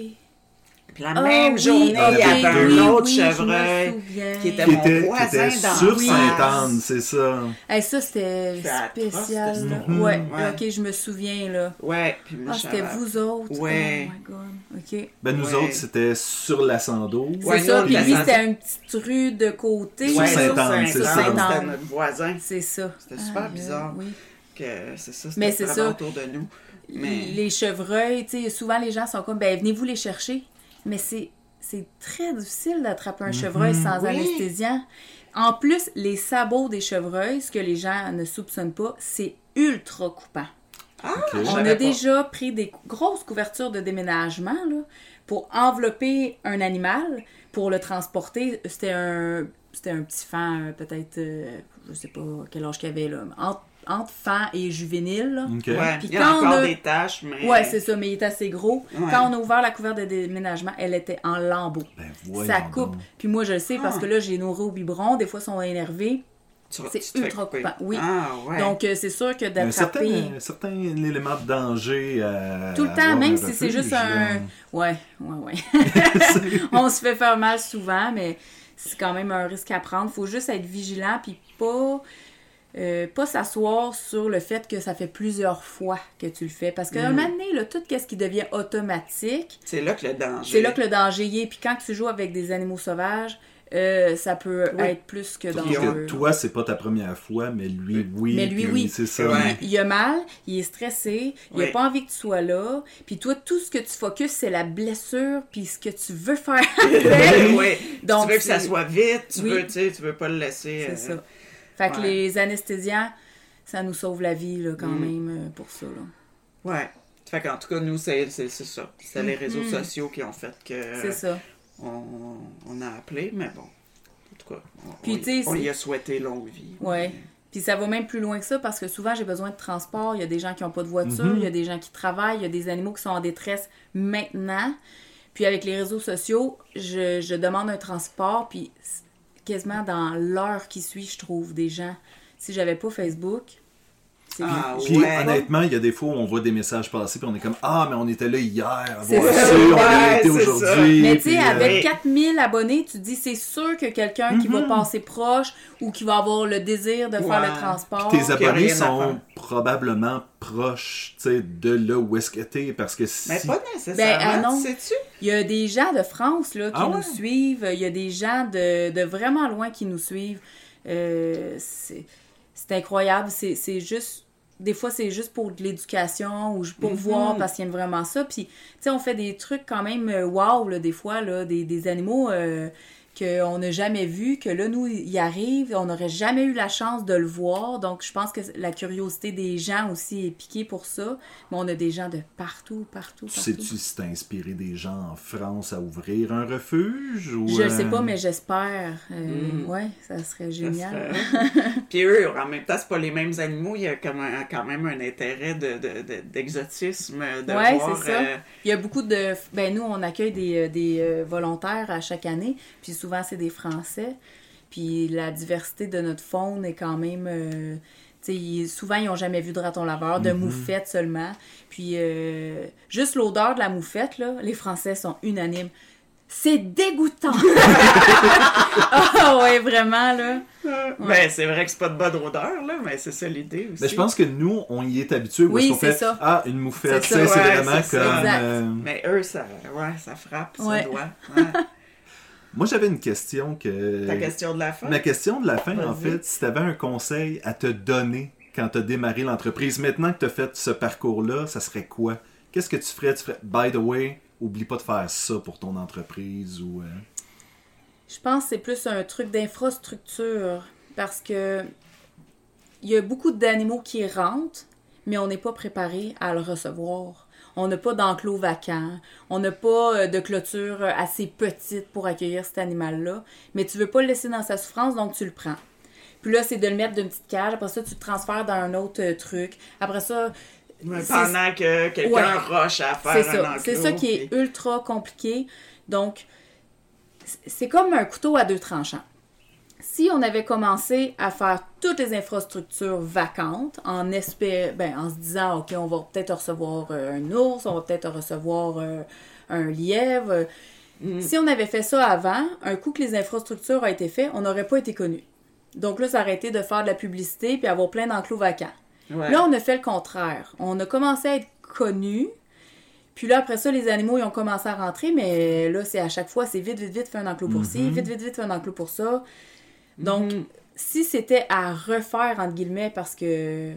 Puis la Ah, même oui, journée, ok, il y avait oui, un autre oui, chevreuil qui était Qui mon était, qui voisin était d'en sur face. Sainte-Anne, c'est ça. Hey, ça, c'était spécial. là. ça. Ouais. Ouais. ok, je me souviens, là. Ouais, puis Ah, c'était vous autres? Ouais. Oh my god. Ok. Ben nous Ouais. autres, c'était sur la Sando. C'est Ouais, ça, on puis lui, dans- c'était une petite rue de côté. Sur. Sainte-Anne, sur c'est ça. C'était notre voisin. C'est ça. C'était super Ah, bizarre. Oui. Que c'est ça, Mais c'était c'est vraiment ça. autour de nous. Mais Les chevreuils, tu sais, souvent les gens sont comme, ben venez-vous les chercher. Mais c'est c'est très difficile d'attraper un chevreuil sans Oui. anesthésiant. En plus, les sabots des chevreuils, ce que les gens ne soupçonnent pas, c'est ultra coupant. ah, Ok. je On a pas. déjà pris des grosses couvertures de déménagement là, pour envelopper un animal, pour le transporter. C'était un, c'était un petit fan, euh, peut-être, euh, je sais pas quel âge qu'il avait, là, entre, entre fan et juvénile. Ouais, Puis il y a encore a- des taches, mais. Ouais, c'est ça, mais il est assez gros. Ouais. Quand on a ouvert la couverte de déménagement, elle était en lambeaux. Ben ça coupe. donc. Puis moi, je le sais parce Ah. que là, j'ai nourri au biberon. Des fois, ils sont énervés. C'est ultra coupant, oui. Ah, ouais. Donc, euh, c'est sûr que Il y a un certain, d'attraper... certain élément de danger Tout le temps, même si c'est juste un... Ouais, ouais, ouais. (laughs) (laughs) on se fait faire mal souvent, mais c'est quand même un risque à prendre. Faut juste être vigilant, puis pas... euh, pas s'asseoir sur le fait que ça fait plusieurs fois que tu le fais. Parce qu'à un Mm. moment donné, là, tout ce qui devient automatique, C'est là que le danger. c'est là que le danger y est. Puis quand tu joues avec des animaux sauvages, euh, ça peut Oui. être plus que Parce dangereux. que toi, c'est pas ta première fois, mais lui, oui. Mais lui, oui. C'est ça. Ouais. Il a mal, il est stressé, il a Oui. pas envie que tu sois là. Puis toi, tout ce que tu focuses, c'est la blessure, puis ce que tu veux faire (laughs) oui, après. oui. Donc, tu veux que ça soit vite, tu Oui. veux, tu sais, tu veux pas le laisser. C'est euh, ça. Fait que ouais. les anesthésiants, ça nous sauve la vie, là, quand Mm. même, euh, pour ça, là. Ouais. Fait qu'en tout cas, nous, c'est ça. C'est les réseaux Mhm. sociaux qui ont fait que C'est ça. on, on a appelé, mais bon. En tout cas, on, Puis, on- on y a souhaité longue vie. Ouais. Puis ça va même plus loin que ça parce que souvent j'ai besoin de transport. Il y a des gens qui n'ont pas de voiture, Mhm. il y a des gens qui travaillent, il y a des animaux qui sont en détresse maintenant. Puis avec les réseaux sociaux, je, je demande un transport, puis quasiment dans l'heure qui suit, je trouve des gens. Si j'avais pas Facebook, Ah, Puis Ouais. honnêtement, il y a des fois où on voit des messages passer puis on est comme ah mais on était là hier, ça, on a été aujourd'hui. Mais tu sais, euh, avec 4000 abonnés, tu te dis c'est sûr que quelqu'un qui va Mhm. passer proche ou qui va avoir le désir de faire le transport. tes abonnés sont probablement proches, tu sais, de là où est-ce que t'es parce que si Mais pas nécessairement, Ben, ah non. sais-tu? Il y a des gens de France là, qui Ah ouais? nous suivent. Il y a des gens de, de vraiment loin qui nous suivent. Euh, c'est c'est incroyable. C'est c'est juste. Des fois, c'est juste pour de l'éducation ou pour Mhm. voir parce qu'ils aiment vraiment ça. Puis, tu sais, on fait des trucs quand même euh, wow, là, des fois, là, des, des animaux euh, qu'on n'a jamais vus, que là, nous, il arrive, on n'aurait jamais eu la chance de le voir. Donc, je pense que la curiosité des gens aussi est piquée pour ça. Mais on a des gens de partout, partout, tu partout. sais-tu si t'as inspiré des gens en France à ouvrir un refuge ou Je le sais euh, pas, mais j'espère. Euh, Mm. Ouais, ça serait Ça génial. serait- (laughs) Puis eux, en même temps, c'est pas les mêmes animaux. Il y a comme un- quand même un intérêt de, de- de- d'exotisme, de, Ouais, c'est ça. euh, Il y a beaucoup de. Ben, nous, on accueille des, euh, des volontaires à chaque année, puis souvent, c'est des Français. Puis la diversité de notre faune est quand même. euh, tu sais, ils- souvent, ils n'ont jamais vu de raton laveur, de Mhm. moufette seulement. Puis euh, juste l'odeur de la moufette, là, les Français sont unanimes. C'est dégoûtant! (laughs) Ah ouais, vraiment, là. Ben, c'est vrai que c'est pas de bonne odeur, là, mais c'est ça l'idée aussi. Mais je pense que nous, on y est habitués. où Oui, c'est fait ça. Ah, une moufette. C'est ouais, vraiment comme. euh, Mais eux, ça, ouais, ça frappe, ça Ouais. doit. (laughs) Ouais. Moi, j'avais une question que. Ta question de la fin? Ma question de la fin, en fait, si tu avais un conseil à te donner quand tu as démarré l'entreprise, maintenant que tu as fait ce parcours-là, ça serait quoi? Qu'est-ce que tu ferais? Tu ferais, by the way, oublie pas de faire ça pour ton entreprise ou. euh, Je pense que c'est plus un truc d'infrastructure parce que il y a beaucoup d'animaux qui rentrent, mais on n'est pas préparé à le recevoir. On n'a pas d'enclos vacant, on n'a pas euh, de clôture assez petite pour accueillir cet animal-là, mais tu veux pas le laisser dans sa souffrance, donc tu le prends. Puis là, c'est de le mettre d'une petite cage, après ça, tu le transfères dans un autre euh, truc. Après ça, Pendant que quelqu'un Ouais. rush à faire un ça. enclos. C'est ça qui est ultra compliqué. Donc, c'est comme un couteau à deux tranchants. Si on avait commencé à faire toutes les infrastructures vacantes en espé- ben, en se disant OK, on va peut-être recevoir euh, un ours, on va peut-être recevoir euh, un lièvre. Mm. Si on avait fait ça avant, un coup que les infrastructures ont été faites, on n'aurait pas été connu. Donc là, ça aurait été de faire de la publicité puis avoir plein d'enclos vacants. Ouais. Là, on a fait le contraire. On a commencé à être connus. Puis là, après ça, les animaux, ils ont commencé à rentrer, mais là, c'est à chaque fois, c'est vite, vite, vite, fais un enclos pour ci, vite, vite, vite, fais un enclos pour ça. Donc, Mhm. si c'était à refaire, entre guillemets, parce que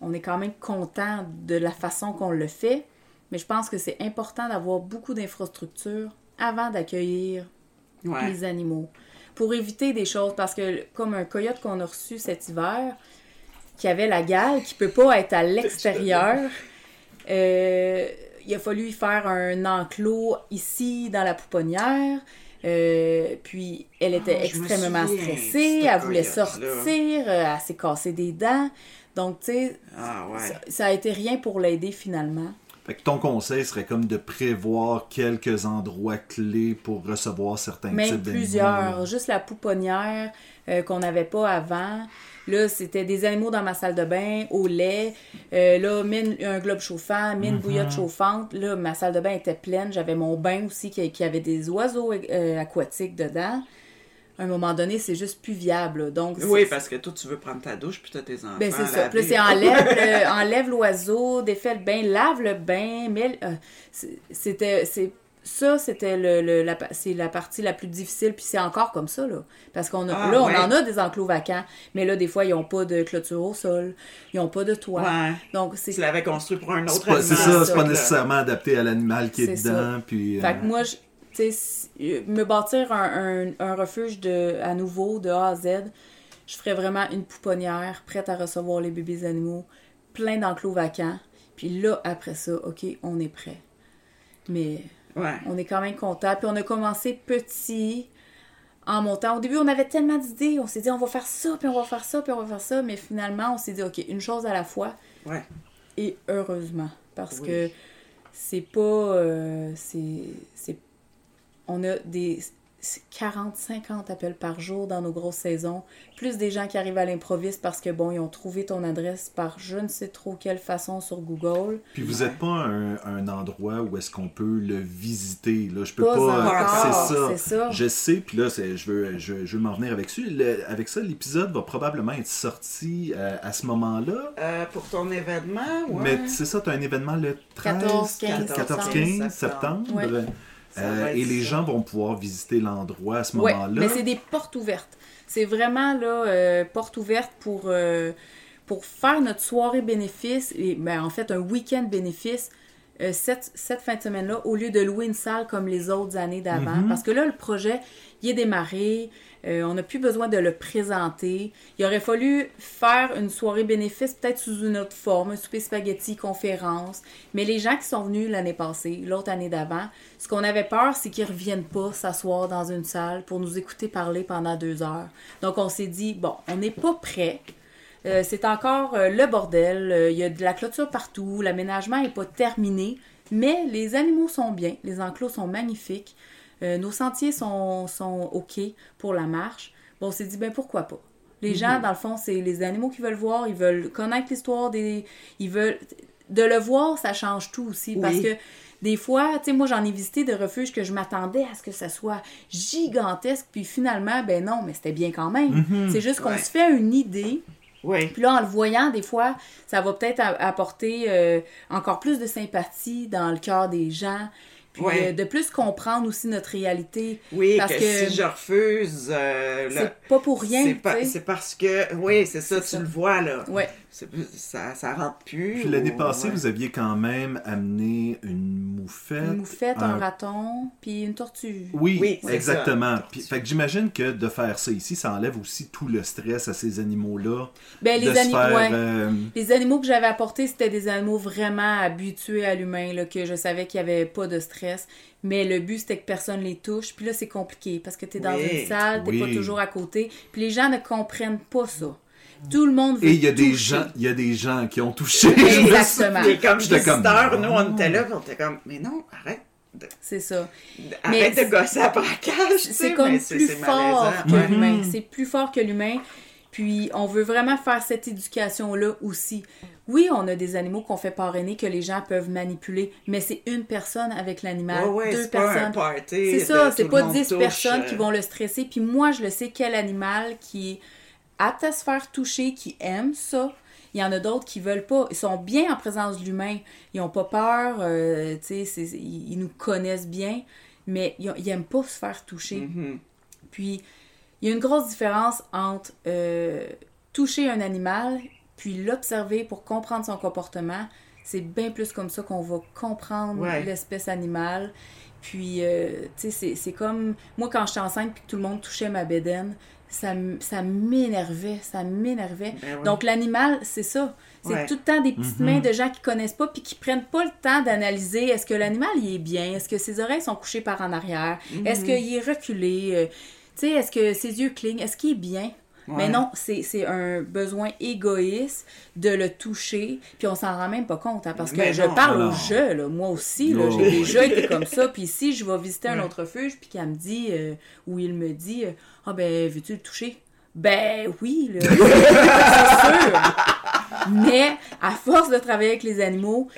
on est quand même content de la façon qu'on le fait, mais je pense que c'est important d'avoir beaucoup d'infrastructures avant d'accueillir Ouais. les animaux. Pour éviter des choses, parce que comme un coyote qu'on a reçu cet hiver, qui avait la gale, qui peut pas être à (laughs) l'extérieur, euh, il a fallu y faire un enclos ici dans la pouponnière. Euh, puis elle était Ah, extrêmement stressée, elle voulait sortir, euh, elle s'est cassée des dents. Donc, tu sais, Ah ouais. ça, ça a été rien pour l'aider finalement. Fait que ton conseil serait comme de prévoir quelques endroits clés pour recevoir certains Même types plusieurs. Juste la pouponnière euh, qu'on n'avait pas avant. Là, c'était des animaux dans ma salle de bain, au lait. Euh, là, une- un globe chauffant, une Mhm. bouillotte chauffante. Là, ma salle de bain était pleine. J'avais mon bain aussi qui, qui avait des oiseaux euh, aquatiques dedans. À un moment donné, c'est juste plus viable. là. Donc, Oui, parce que toi, tu veux prendre ta douche, puis t'as tes enfants. ben, c'est ça. Puis c'est enlève, (laughs) l'oiseau, défait le bain, lave le bain, mais euh, c'était ça c'était le, le- la, c'est la partie la plus difficile puis c'est encore comme ça là parce qu'on a Ah, là on ouais. en a des enclos vacants mais là des fois ils ont pas de clôture au sol ils ont pas de toit Ouais. donc c'est Tu l'avais construit pour un autre C'est pas, c'est animal, ça, c'est pas là. nécessairement adapté à l'animal qui est, dedans. Puis, Fait euh, que moi, je- tu sais, si- euh, me bâtir un, un- un refuge de, à nouveau, de A à Z, je ferais vraiment une pouponnière prête à recevoir les bébés animaux, plein d'enclos vacants. Puis là, après ça, OK, on est prêt. Mais Ouais. on est quand même content. Puis on a commencé petit en montant. Au début, on avait tellement d'idées. On s'est dit, on va faire ça, puis on va faire ça, puis on va faire ça. Mais finalement, on s'est dit, OK, une chose à la fois. Ouais. Et heureusement. Parce Oui. que c'est pas. euh, c'est. c'est- On a des. 40-50 appels par jour dans nos grosses saisons, plus des gens qui arrivent à l'improviste parce que, bon, ils ont trouvé ton adresse par je ne sais trop quelle façon sur Google. Puis vous n'êtes pas un, un endroit où est-ce qu'on peut le visiter. Là? Je peux Pas c'est ça. Je sais, puis là, c'est- je veux, je, je veux m'en venir avec ça. Le- avec ça, l'épisode va probablement être sorti euh, à ce moment-là. Euh, pour ton événement, ouais. Mais c'est ça, tu as un événement le 13, 14, 15 14-15 septembre. septembre. Ouais. Euh, et les ça. gens vont pouvoir visiter l'endroit à ce Ouais, moment-là. mais c'est des portes ouvertes. C'est vraiment là, euh, porte ouverte pour, euh, pour faire notre soirée bénéfice, et ben, en fait un week-end bénéfice, euh, cette, cette fin de semaine-là, au lieu de louer une salle comme les autres années d'avant. Mhm. Parce que là, le projet, il est démarré, euh, on n'a plus besoin de le présenter. Il aurait fallu faire une soirée bénéfice, peut-être sous une autre forme, un souper spaghetti, conférence. Mais les gens qui sont venus l'année passée, l'autre année d'avant, ce qu'on avait peur, c'est qu'ils reviennent pas s'asseoir dans une salle pour nous écouter parler pendant deux heures. Donc on s'est dit, bon, on n'est pas prêt. Euh, c'est encore euh, le bordel. Euh, Il y a de la clôture partout. L'aménagement n'est pas terminé. Mais les animaux sont bien. Les enclos sont magnifiques. Nos sentiers sont, sont OK pour la marche. Bon, on s'est dit, ben pourquoi pas? Les gens, dans le fond, c'est les animaux qui veulent voir. Ils veulent connaître l'histoire des. Ils veulent. De le voir, ça change tout aussi. Parce que des fois, tu sais, moi, j'en ai visité de refuges que je m'attendais à ce que ça soit gigantesque. Puis finalement, ben non, mais c'était bien quand même. C'est juste qu'on Ouais. se fait une idée. Oui. Puis là, en le voyant, des fois, ça va peut-être apporter euh, encore plus de sympathie dans le cœur des gens. Puis Ouais. euh, de plus comprendre aussi notre réalité. Oui, Parce que, que- si je refuse, euh, C'est pas pour rien, c'est parce que, oui, c'est ça, tu ça. le vois, là. Ouais. Ça, ça rentre plus. Puis l'année ou- passée, ouais. vous aviez quand même amené une moufette. Une moufette, un raton, puis une tortue. Oui, exactement. Puis, fait que j'imagine que de faire ça ici, ça enlève aussi tout le stress à ces animaux-là. Ben, les, se ani- faire, ouais. euh, les animaux que j'avais apportés, c'était des animaux vraiment habitués à l'humain, là, que je savais qu'il n'y avait pas de stress. Mais le but, c'était que personne les touche. Puis là, c'est compliqué parce que tu es dans Oui. une salle, tu Oui. pas toujours à côté. Puis les gens ne comprennent pas ça. Tout le monde veut Et il y a des gens, il y a des gens qui ont touché. Exactement. Et comme J'étais comme, nous, on était là, on était comme, mais non, arrête. de- C'est ça. Arrête Mais de gosser à braquage. tu sais, C'est comme mais plus fort que Ouais. l'humain. C'est plus fort que l'humain. Puis on veut vraiment faire cette éducation-là aussi. Oui, on a des animaux qu'on fait parrainer que les gens peuvent manipuler, mais c'est une personne avec l'animal, Ouais, ouais, deux personnes. C'est ça, c'est pas monde 10 touche, personnes qui euh, vont le stresser. Puis moi, je le sais quel animal qui est apte à se faire toucher, qui aime ça. Il y en a d'autres qui veulent pas. Ils sont bien en présence de l'humain. Ils ont pas peur. euh, ils, ils nous connaissent bien. Mais ils, ont- ils aiment pas se faire toucher. mhm. Puis, il y a une grosse différence entre euh, toucher un animal puis l'observer pour comprendre son comportement. C'est bien plus comme ça qu'on va comprendre Ouais. l'espèce animale. Puis, euh, tu sais, c'est- c'est comme... Moi, quand j'étais enceinte puis que tout le monde touchait ma bédaine, ça, ça m'énervait, ça m'énervait. Ben. Donc, l'animal, c'est ça. C'est Ouais. tout le temps des petites Mhm. mains de gens qui connaissent pas puis qui prennent pas le temps d'analyser est-ce que l'animal, il est bien? Est-ce que ses oreilles sont couchées par en arrière? Est-ce qu'il est reculé? Euh, tu sais, est-ce que ses yeux clignent? Est-ce qu'il est bien? Mais non, c'est un besoin égoïste de le toucher, puis on s'en rend même pas compte, hein, parce que Mais je non, parle non. au jeu, là, moi aussi, Oh. j'ai déjà été comme ça, (laughs) puis si je vais visiter un autre refuge, puis qu'elle me dit, euh, ou il me dit, euh, ah ben, veux-tu le toucher? Ben oui, là, (laughs) c'est sûr. Mais à force de travailler avec les animaux,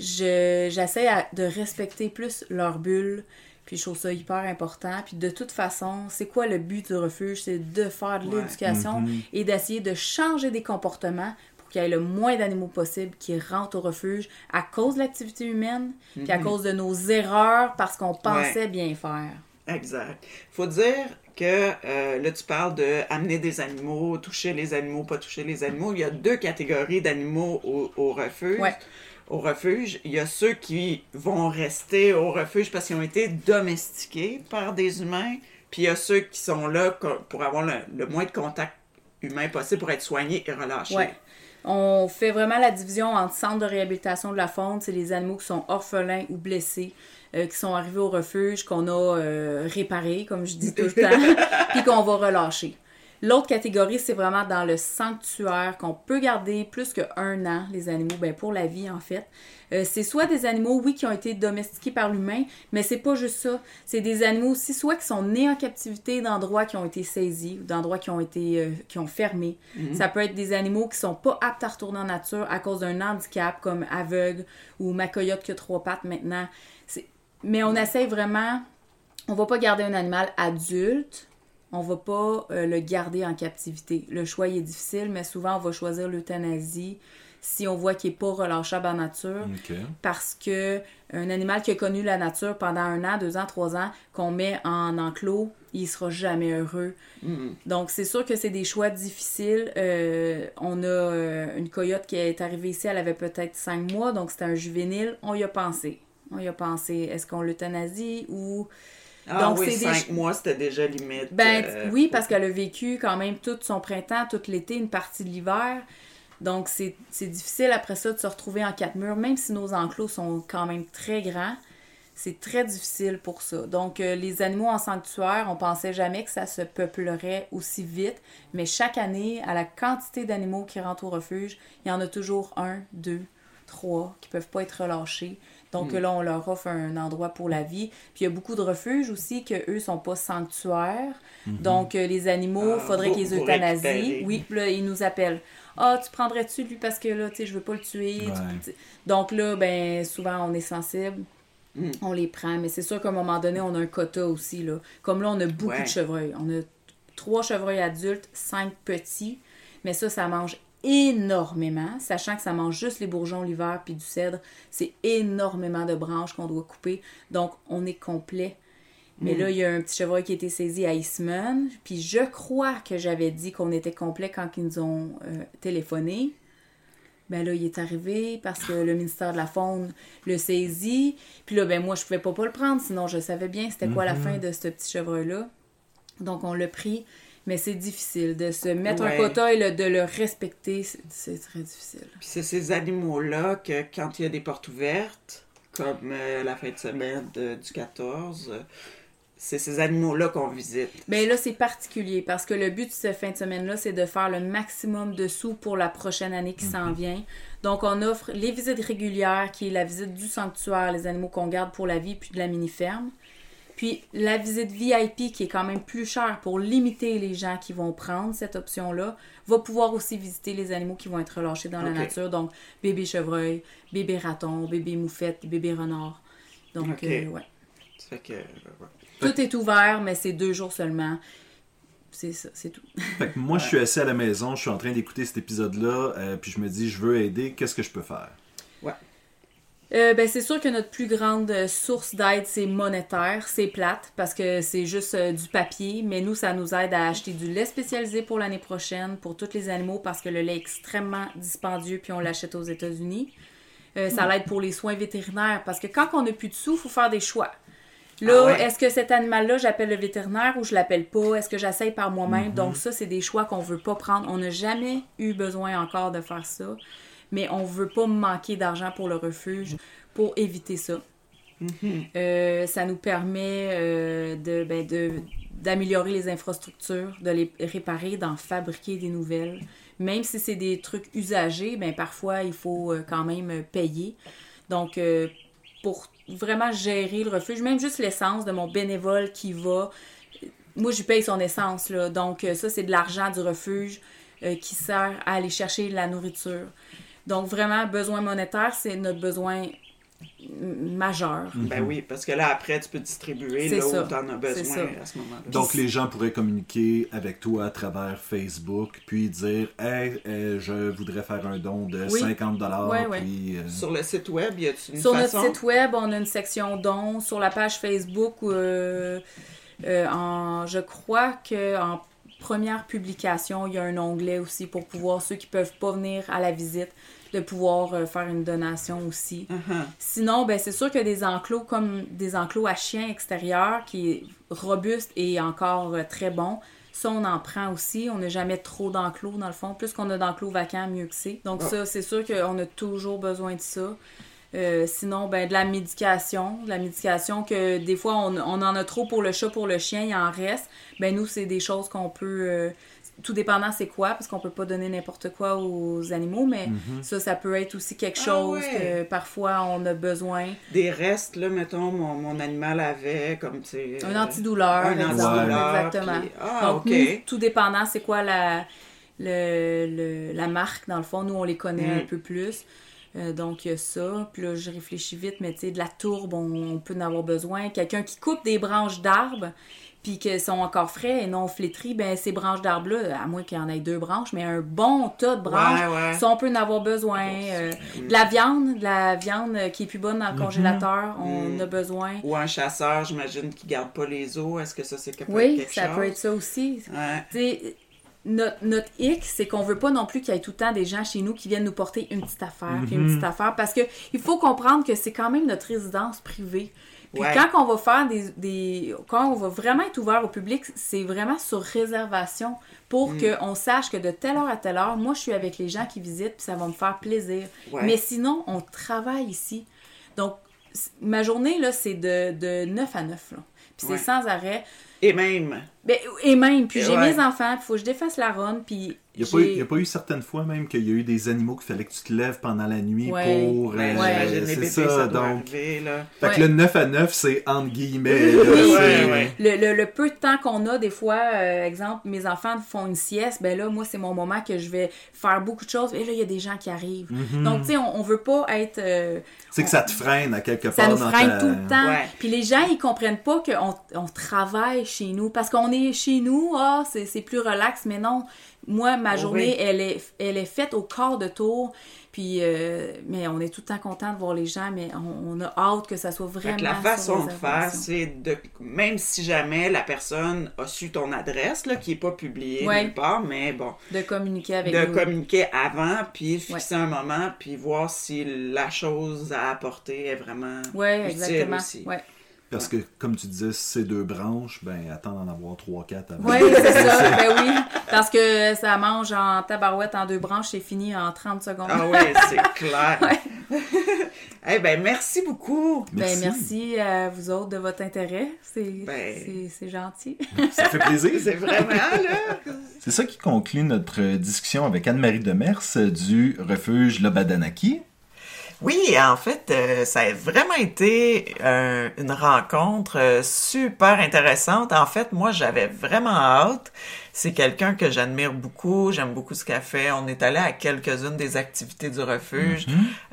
je j'essaie de respecter plus leur bulle. Puis je trouve ça hyper important. Puis de toute façon, c'est quoi le but du refuge? C'est de faire de Ouais. l'éducation Mhm. et d'essayer de changer des comportements pour qu'il y ait le moins d'animaux possible qui rentrent au refuge à cause de l'activité humaine, puis à cause de nos erreurs parce qu'on pensait bien faire. Exact. Faut dire que euh, là, tu parles de amener des animaux, toucher les animaux, pas toucher les animaux. Il y a deux catégories d'animaux au, au refuge. Ouais. Au refuge, il y a ceux qui vont rester au refuge parce qu'ils ont été domestiqués par des humains, puis il y a ceux qui sont là pour avoir le, le moins de contact humain possible pour être soigné et relâché. Ouais. On fait vraiment la division entre centre de réhabilitation de la faune, c'est les animaux qui sont orphelins ou blessés, euh, qui sont arrivés au refuge, qu'on a euh, réparés, comme je dis tout le (laughs) temps, puis qu'on va relâcher. L'autre catégorie, c'est vraiment dans le sanctuaire qu'on peut garder plus qu'un an, les animaux, ben pour la vie en fait. Euh, c'est soit des animaux, oui, qui ont été domestiqués par l'humain, mais c'est pas juste ça. C'est des animaux aussi, soit qui sont nés en captivité d'endroits qui ont été saisis ou d'endroits qui ont été euh, qui ont fermé. Ça peut être des animaux qui sont pas aptes à retourner en nature à cause d'un handicap, comme aveugle ou ma coyote qui a trois pattes maintenant. Mais on essaye vraiment, on va pas garder un animal adulte on va pas euh, le garder en captivité. Le choix il est difficile, mais souvent on va choisir l'euthanasie si on voit qu'il n'est pas relâchable en nature. Parce que un animal qui a connu la nature pendant un an, deux ans, trois ans, qu'on met en enclos, il sera jamais heureux. Donc c'est sûr que c'est des choix difficiles. Euh, on a euh, une coyote qui est arrivée ici, elle avait peut-être cinq mois, donc c'était un juvénile. On y a pensé. On y a pensé. Est-ce qu'on l'euthanasie ou Ah Donc, oui, c'est des cinq mois, c'était déjà limite. ben euh, oui, parce qu'elle a vécu quand même tout son printemps, tout l'été, une partie de l'hiver. Donc c'est c'est difficile après ça de se retrouver en quatre murs, même si nos enclos sont quand même très grands. C'est très difficile pour ça. Donc euh, les animaux en sanctuaire, on pensait jamais que ça se peuplerait aussi vite, mais chaque année, à la quantité d'animaux qui rentrent au refuge, il y en a toujours un, deux, trois qui peuvent pas être relâchés. Donc là, on leur offre un endroit pour la vie. Puis il y a beaucoup de refuges aussi que eux sont pas sanctuaires. Donc euh, les animaux, Ah, faudrait qu'ils euthanasient. Oui, puis là, ils nous appellent. Ah, tu prendrais-tu lui parce que là, tu sais, je veux pas le tuer? Tu- Ouais. tu- Donc là, ben souvent on est sensible. Mm. On les prend, mais c'est sûr qu'à un moment donné, on a un quota aussi. Là. Comme là, on a beaucoup Ouais. de chevreuils. On a trois chevreuils adultes, cinq petits. Mais ça, ça mange énormément, sachant que ça mange juste les bourgeons l'hiver puis du cèdre. C'est énormément de branches qu'on doit couper. Donc, on est complet. Mais là, il y a un petit chevreuil qui a été saisi à Eastman. Puis je crois que j'avais dit qu'on était complet quand ils nous ont euh, téléphoné. Ben là, il est arrivé parce que le ministère de la Faune le saisit. Puis là, ben moi, je pouvais pas, pas le prendre, sinon je savais bien c'était quoi la fin de ce petit chevreuil-là. Donc, on l'a pris. Mais c'est difficile de se mettre Ouais. un quota et le- de le respecter. c'est- très difficile. Puis c'est ces animaux-là que quand il y a des portes ouvertes, comme euh, la fin de semaine de- du 14, euh, c'est ces animaux-là qu'on visite. Ben là, c'est particulier parce que le but de cette fin de semaine-là, c'est de faire le maximum de sous pour la prochaine année qui s'en vient. Donc, on offre les visites régulières, qui est la visite du sanctuaire, les animaux qu'on garde pour la vie, puis de la mini-ferme. Puis la visite VIP, qui est quand même plus chère pour limiter les gens qui vont prendre cette option-là, va pouvoir aussi visiter les animaux qui vont être relâchés dans la nature. Donc, bébé chevreuil, bébé raton, bébé moufette, bébé renard. Donc, Ok. euh, ouais. Ça fait que, ouais. Tout est ouvert, mais c'est deux jours seulement. C'est ça, c'est tout. (laughs) Fait que moi, je suis assis à la maison, je suis en train d'écouter cet épisode-là, euh, puis je me dis, je veux aider, qu'est-ce que je peux faire? Euh, ben, c'est sûr que notre plus grande euh, source d'aide, c'est monétaire. C'est plate parce que c'est juste euh, du papier, mais nous, ça nous aide à acheter du lait spécialisé pour l'année prochaine pour tous les animaux parce que le lait est extrêmement dispendieux puis on l'achète aux États-Unis. Euh, ça l'aide pour les soins vétérinaires parce que quand on n'a plus de sous, il faut faire des choix. Là, Ah ouais. est-ce que cet animal-là, j'appelle le vétérinaire ou je l'appelle pas? Est-ce que j'essaye par moi-même? Donc ça, c'est des choix qu'on veut pas prendre. On n'a jamais eu besoin encore de faire ça, mais on veut pas manquer d'argent pour le refuge pour éviter ça. Euh, ça nous permet euh, de, ben, de- d'améliorer les infrastructures, de les réparer, d'en fabriquer des nouvelles. Même si c'est des trucs usagés, ben, parfois il faut euh, quand même payer. Donc, euh, pour vraiment gérer le refuge, même juste l'essence de mon bénévole qui va, moi je paye son essence, là. donc ça c'est de l'argent du refuge qui sert à aller chercher la nourriture. Donc vraiment, besoin monétaire, c'est notre besoin m- majeur. Ben oui, parce que là, après, tu peux distribuer là ça. où tu en as besoin à ce moment-là. Donc, les gens pourraient communiquer avec toi à travers Facebook, puis dire Hey, euh, je voudrais faire un don de Oui. 50 dollars. Ouais, ouais. puis, euh, Sur le site web, y a-tu une Sur façon? notre site web, on a une section dons. Sur la page Facebook, euh, euh, en, je crois que première publication, il y a un onglet aussi pour pouvoir, ceux qui peuvent pas venir à la visite, de pouvoir euh, faire une donation aussi. Uh-huh. Sinon, ben, c'est sûr que des enclos comme des enclos à chiens extérieurs qui est robuste et encore euh, très bon, Ça, on en prend aussi. On n'a jamais trop d'enclos, dans le fond. Plus qu'on a d'enclos vacants, mieux que c'est. Donc, Ah. ça, c'est sûr qu'on a toujours besoin de ça. Euh, sinon, ben, de la médication. De la médication que des fois, on, on en a trop pour le chat, pour le chien, il en reste. Ben, nous, c'est des choses qu'on peut. euh, tout dépendant c'est quoi, parce qu'on peut pas donner n'importe quoi aux animaux, mais ça, ça peut être aussi quelque Ah chose ouais. que parfois on a besoin. Des restes, là, mettons, mon, mon animal avait, comme, tu sais... Un antidouleur, un antidouleur, exactement. puis- Ah, Donc, nous, tout dépendant, c'est quoi la, le, le- la marque, dans le fond. Nous, on les connaît Mm. un peu plus. Euh, donc, il y a ça. Puis là, je réfléchis vite, mais tu sais, de la tourbe, on, on peut en avoir besoin. Quelqu'un qui coupe des branches d'arbres, puis qu'elles sont encore frais et non flétries, ben ces branches d'arbres-là, à moins qu'il y en ait deux branches, mais un bon tas de branches, Ouais, ouais. ça, on peut en avoir besoin. Euh, de la viande, de la viande euh, qui est plus bonne dans le congélateur, on Mm. a besoin. Ou un chasseur, j'imagine, qui garde pas les os. Est-ce que ça, c'est quelque, Oui, quelque ça chose? peut être ça aussi. Ouais. Notre, notre hic, c'est qu'on veut pas non plus qu'il y ait tout le temps des gens chez nous qui viennent nous porter une petite affaire, puis une petite affaire, parce que il faut comprendre que c'est quand même notre résidence privée. Puis Ouais. quand on va faire des, des... Quand on va vraiment être ouvert au public, c'est vraiment sur réservation pour qu'on sache que de telle heure à telle heure, moi, je suis avec les gens qui visitent, puis ça va me faire plaisir. Ouais. Mais sinon, on travaille ici. Donc, ma journée, là, c'est de, de 9 à 9, là. Puis c'est Ouais. sans arrêt. Et même, Ben, et même, puis j'ai ouais. mes enfants, puis faut que je défasse la run, puis Il n'y a, pas eu- j'ai- il y a pas eu certaines fois même qu'il y a eu des animaux qu'il fallait que tu te lèves pendant la nuit Ouais. pour. ben, euh, c'est ça, ça, donc. arriver, là. Fait Ouais. que le 9 à 9, c'est entre guillemets. là, Oui, c'est- ouais, ouais. Le, le- le peu de temps qu'on a, des fois, euh, exemple, mes enfants font une sieste, ben là, moi, c'est mon moment que je vais faire beaucoup de choses. Et là, il y a des gens qui arrivent. Mhm. Donc, tu sais, on, on veut pas être. euh, C'est que ça te freine à quelque ça part nous dans freine ta- tout le temps. Ouais. Puis les gens, ils comprennent pas qu'on on travaille chez nous. Parce qu'on est chez nous, ah, c'est c'est plus relax, mais non. Moi, ma Oh journée, oui. elle, est, elle est faite au quart de tour. Puis, euh, mais on est tout le temps content de voir les gens, mais on, on a hâte que ça soit vraiment. la façon de faire, c'est de. Même si jamais la personne a su ton adresse, là, qui n'est pas publiée Ouais. nulle part, mais bon, De communiquer avec de nous. communiquer avant, puis fixer un moment, puis voir si la chose à apporter est vraiment Ouais, utile exactement. aussi. Ouais. Parce que, comme tu disais, si c'est deux branches, ben attends d'en avoir trois, quatre avant. Oui, (laughs) c'est ça. ben oui. Parce que ça mange en tabarouette en deux branches, c'est fini en 30 secondes. Ah oui, c'est (laughs) clair. (laughs) eh ben, merci beaucoup. Ben, merci à vous autres de votre intérêt. C'est Ben. c'est- c'est gentil. Ça fait plaisir. C'est vraiment, là. C'est ça qui conclut notre discussion avec Anne-Marie Demers du refuge Lobadanaki. Oui, en fait, euh, ça a vraiment été euh, une rencontre euh, super intéressante. En fait, moi, j'avais vraiment hâte. C'est quelqu'un que j'admire beaucoup. J'aime beaucoup ce qu'elle fait. On est allé à quelques-unes des activités du refuge,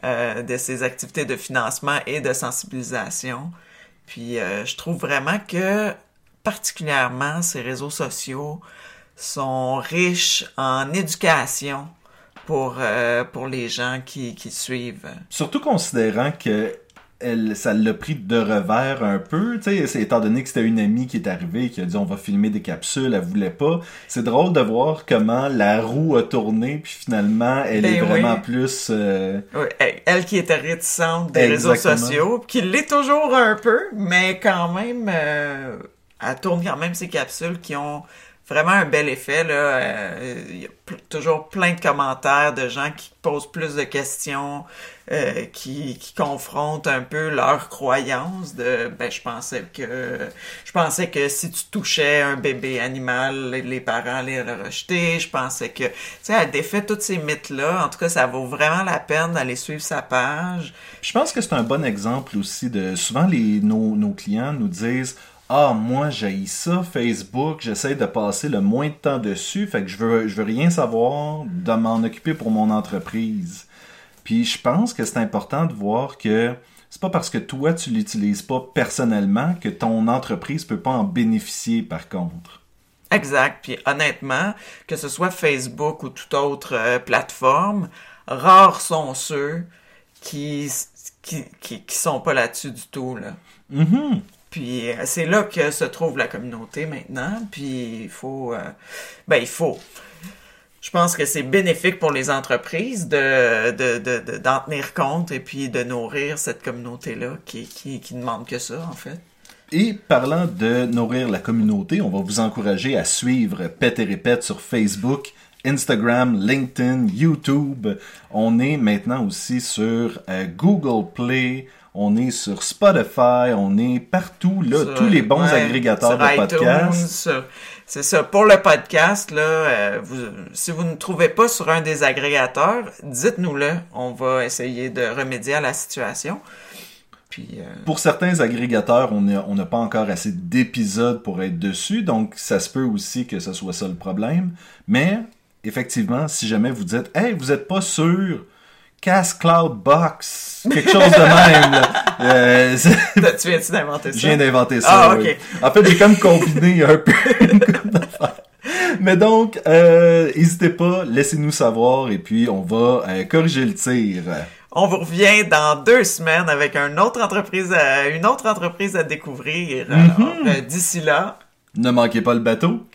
euh, de ses activités de financement et de sensibilisation. Puis, euh, je trouve vraiment que, particulièrement, ces réseaux sociaux sont riches en éducation pour, euh, pour les gens qui, qui suivent. Surtout considérant que elle, ça l'a pris de revers un peu, tu sais, étant donné que c'était une amie qui est arrivée et qui a dit on va filmer des capsules, elle voulait pas. C'est drôle de voir comment la roue a tourné puis finalement elle Ben est vraiment plus euh, Oui, elle- elle qui était réticente des réseaux sociaux, qui l'est toujours un peu, mais quand même, euh, elle tourne quand même ses capsules qui ont vraiment un bel effet. Là. Euh, Il y a toujours plein de commentaires de gens qui posent plus de questions, euh, qui, qui confrontent un peu leurs croyances de ben je pensais que je pensais que si tu touchais un bébé animal, les- les parents allaient le rejeter. Je pensais que tu sais, elle défait tous ces mythes-là. En tout cas, ça vaut vraiment la peine d'aller suivre sa page. Je pense que c'est un bon exemple aussi de souvent les nos, nos clients nous disent ah moi j'ai ça Facebook j'essaie de passer le moins de temps dessus fait que je veux je veux rien savoir de m'en occuper pour mon entreprise puis je pense que c'est important de voir que c'est pas parce que toi tu l'utilises pas personnellement que ton entreprise peut pas en bénéficier par contre Exact. Puis honnêtement, que ce soit Facebook ou toute autre euh, plateforme, rares sont ceux qui, qui, qui, qui sont pas là-dessus du tout. Là. Mhm. Puis euh, c'est là que se trouve la communauté maintenant. Puis il faut, euh, ben il faut. Je pense que c'est bénéfique pour les entreprises de, de, de, de- d'en tenir compte et puis de nourrir cette communauté-là qui, qui, qui demande que ça, en fait. Et parlant de nourrir la communauté, on va vous encourager à suivre Pet et Répète sur Facebook, Instagram, LinkedIn, YouTube. On est maintenant aussi sur euh, Google Play. On est sur Spotify, on est partout, là, Sur- tous les bons ouais, agrégateurs de iTunes, podcasts. sur- C'est ça. Pour le podcast, là, euh, vous, si vous ne trouvez pas sur un des agrégateurs, dites-nous-le. On va essayer de remédier à la situation. Puis, euh, Pour certains agrégateurs, on n'a on pas encore assez d'épisodes pour être dessus, donc ça se peut aussi que ce soit ça le problème. Mais, effectivement, si jamais vous dites « Hey, vous êtes pas sûr, Casse Cloud Box, quelque chose de même. là. Euh, tu viens-tu d'inventer ça? Je viens d'inventer ça. Ah, oui. ok. En fait, j'ai comme combiné un peu une couple d'affaires. Mais donc, euh, n'hésitez pas, laissez-nous savoir et puis on va euh, corriger le tir. On vous revient dans deux semaines avec une autre entreprise à, une autre entreprise à découvrir. Mhm. euh, d'ici là, Ne manquez pas le bateau.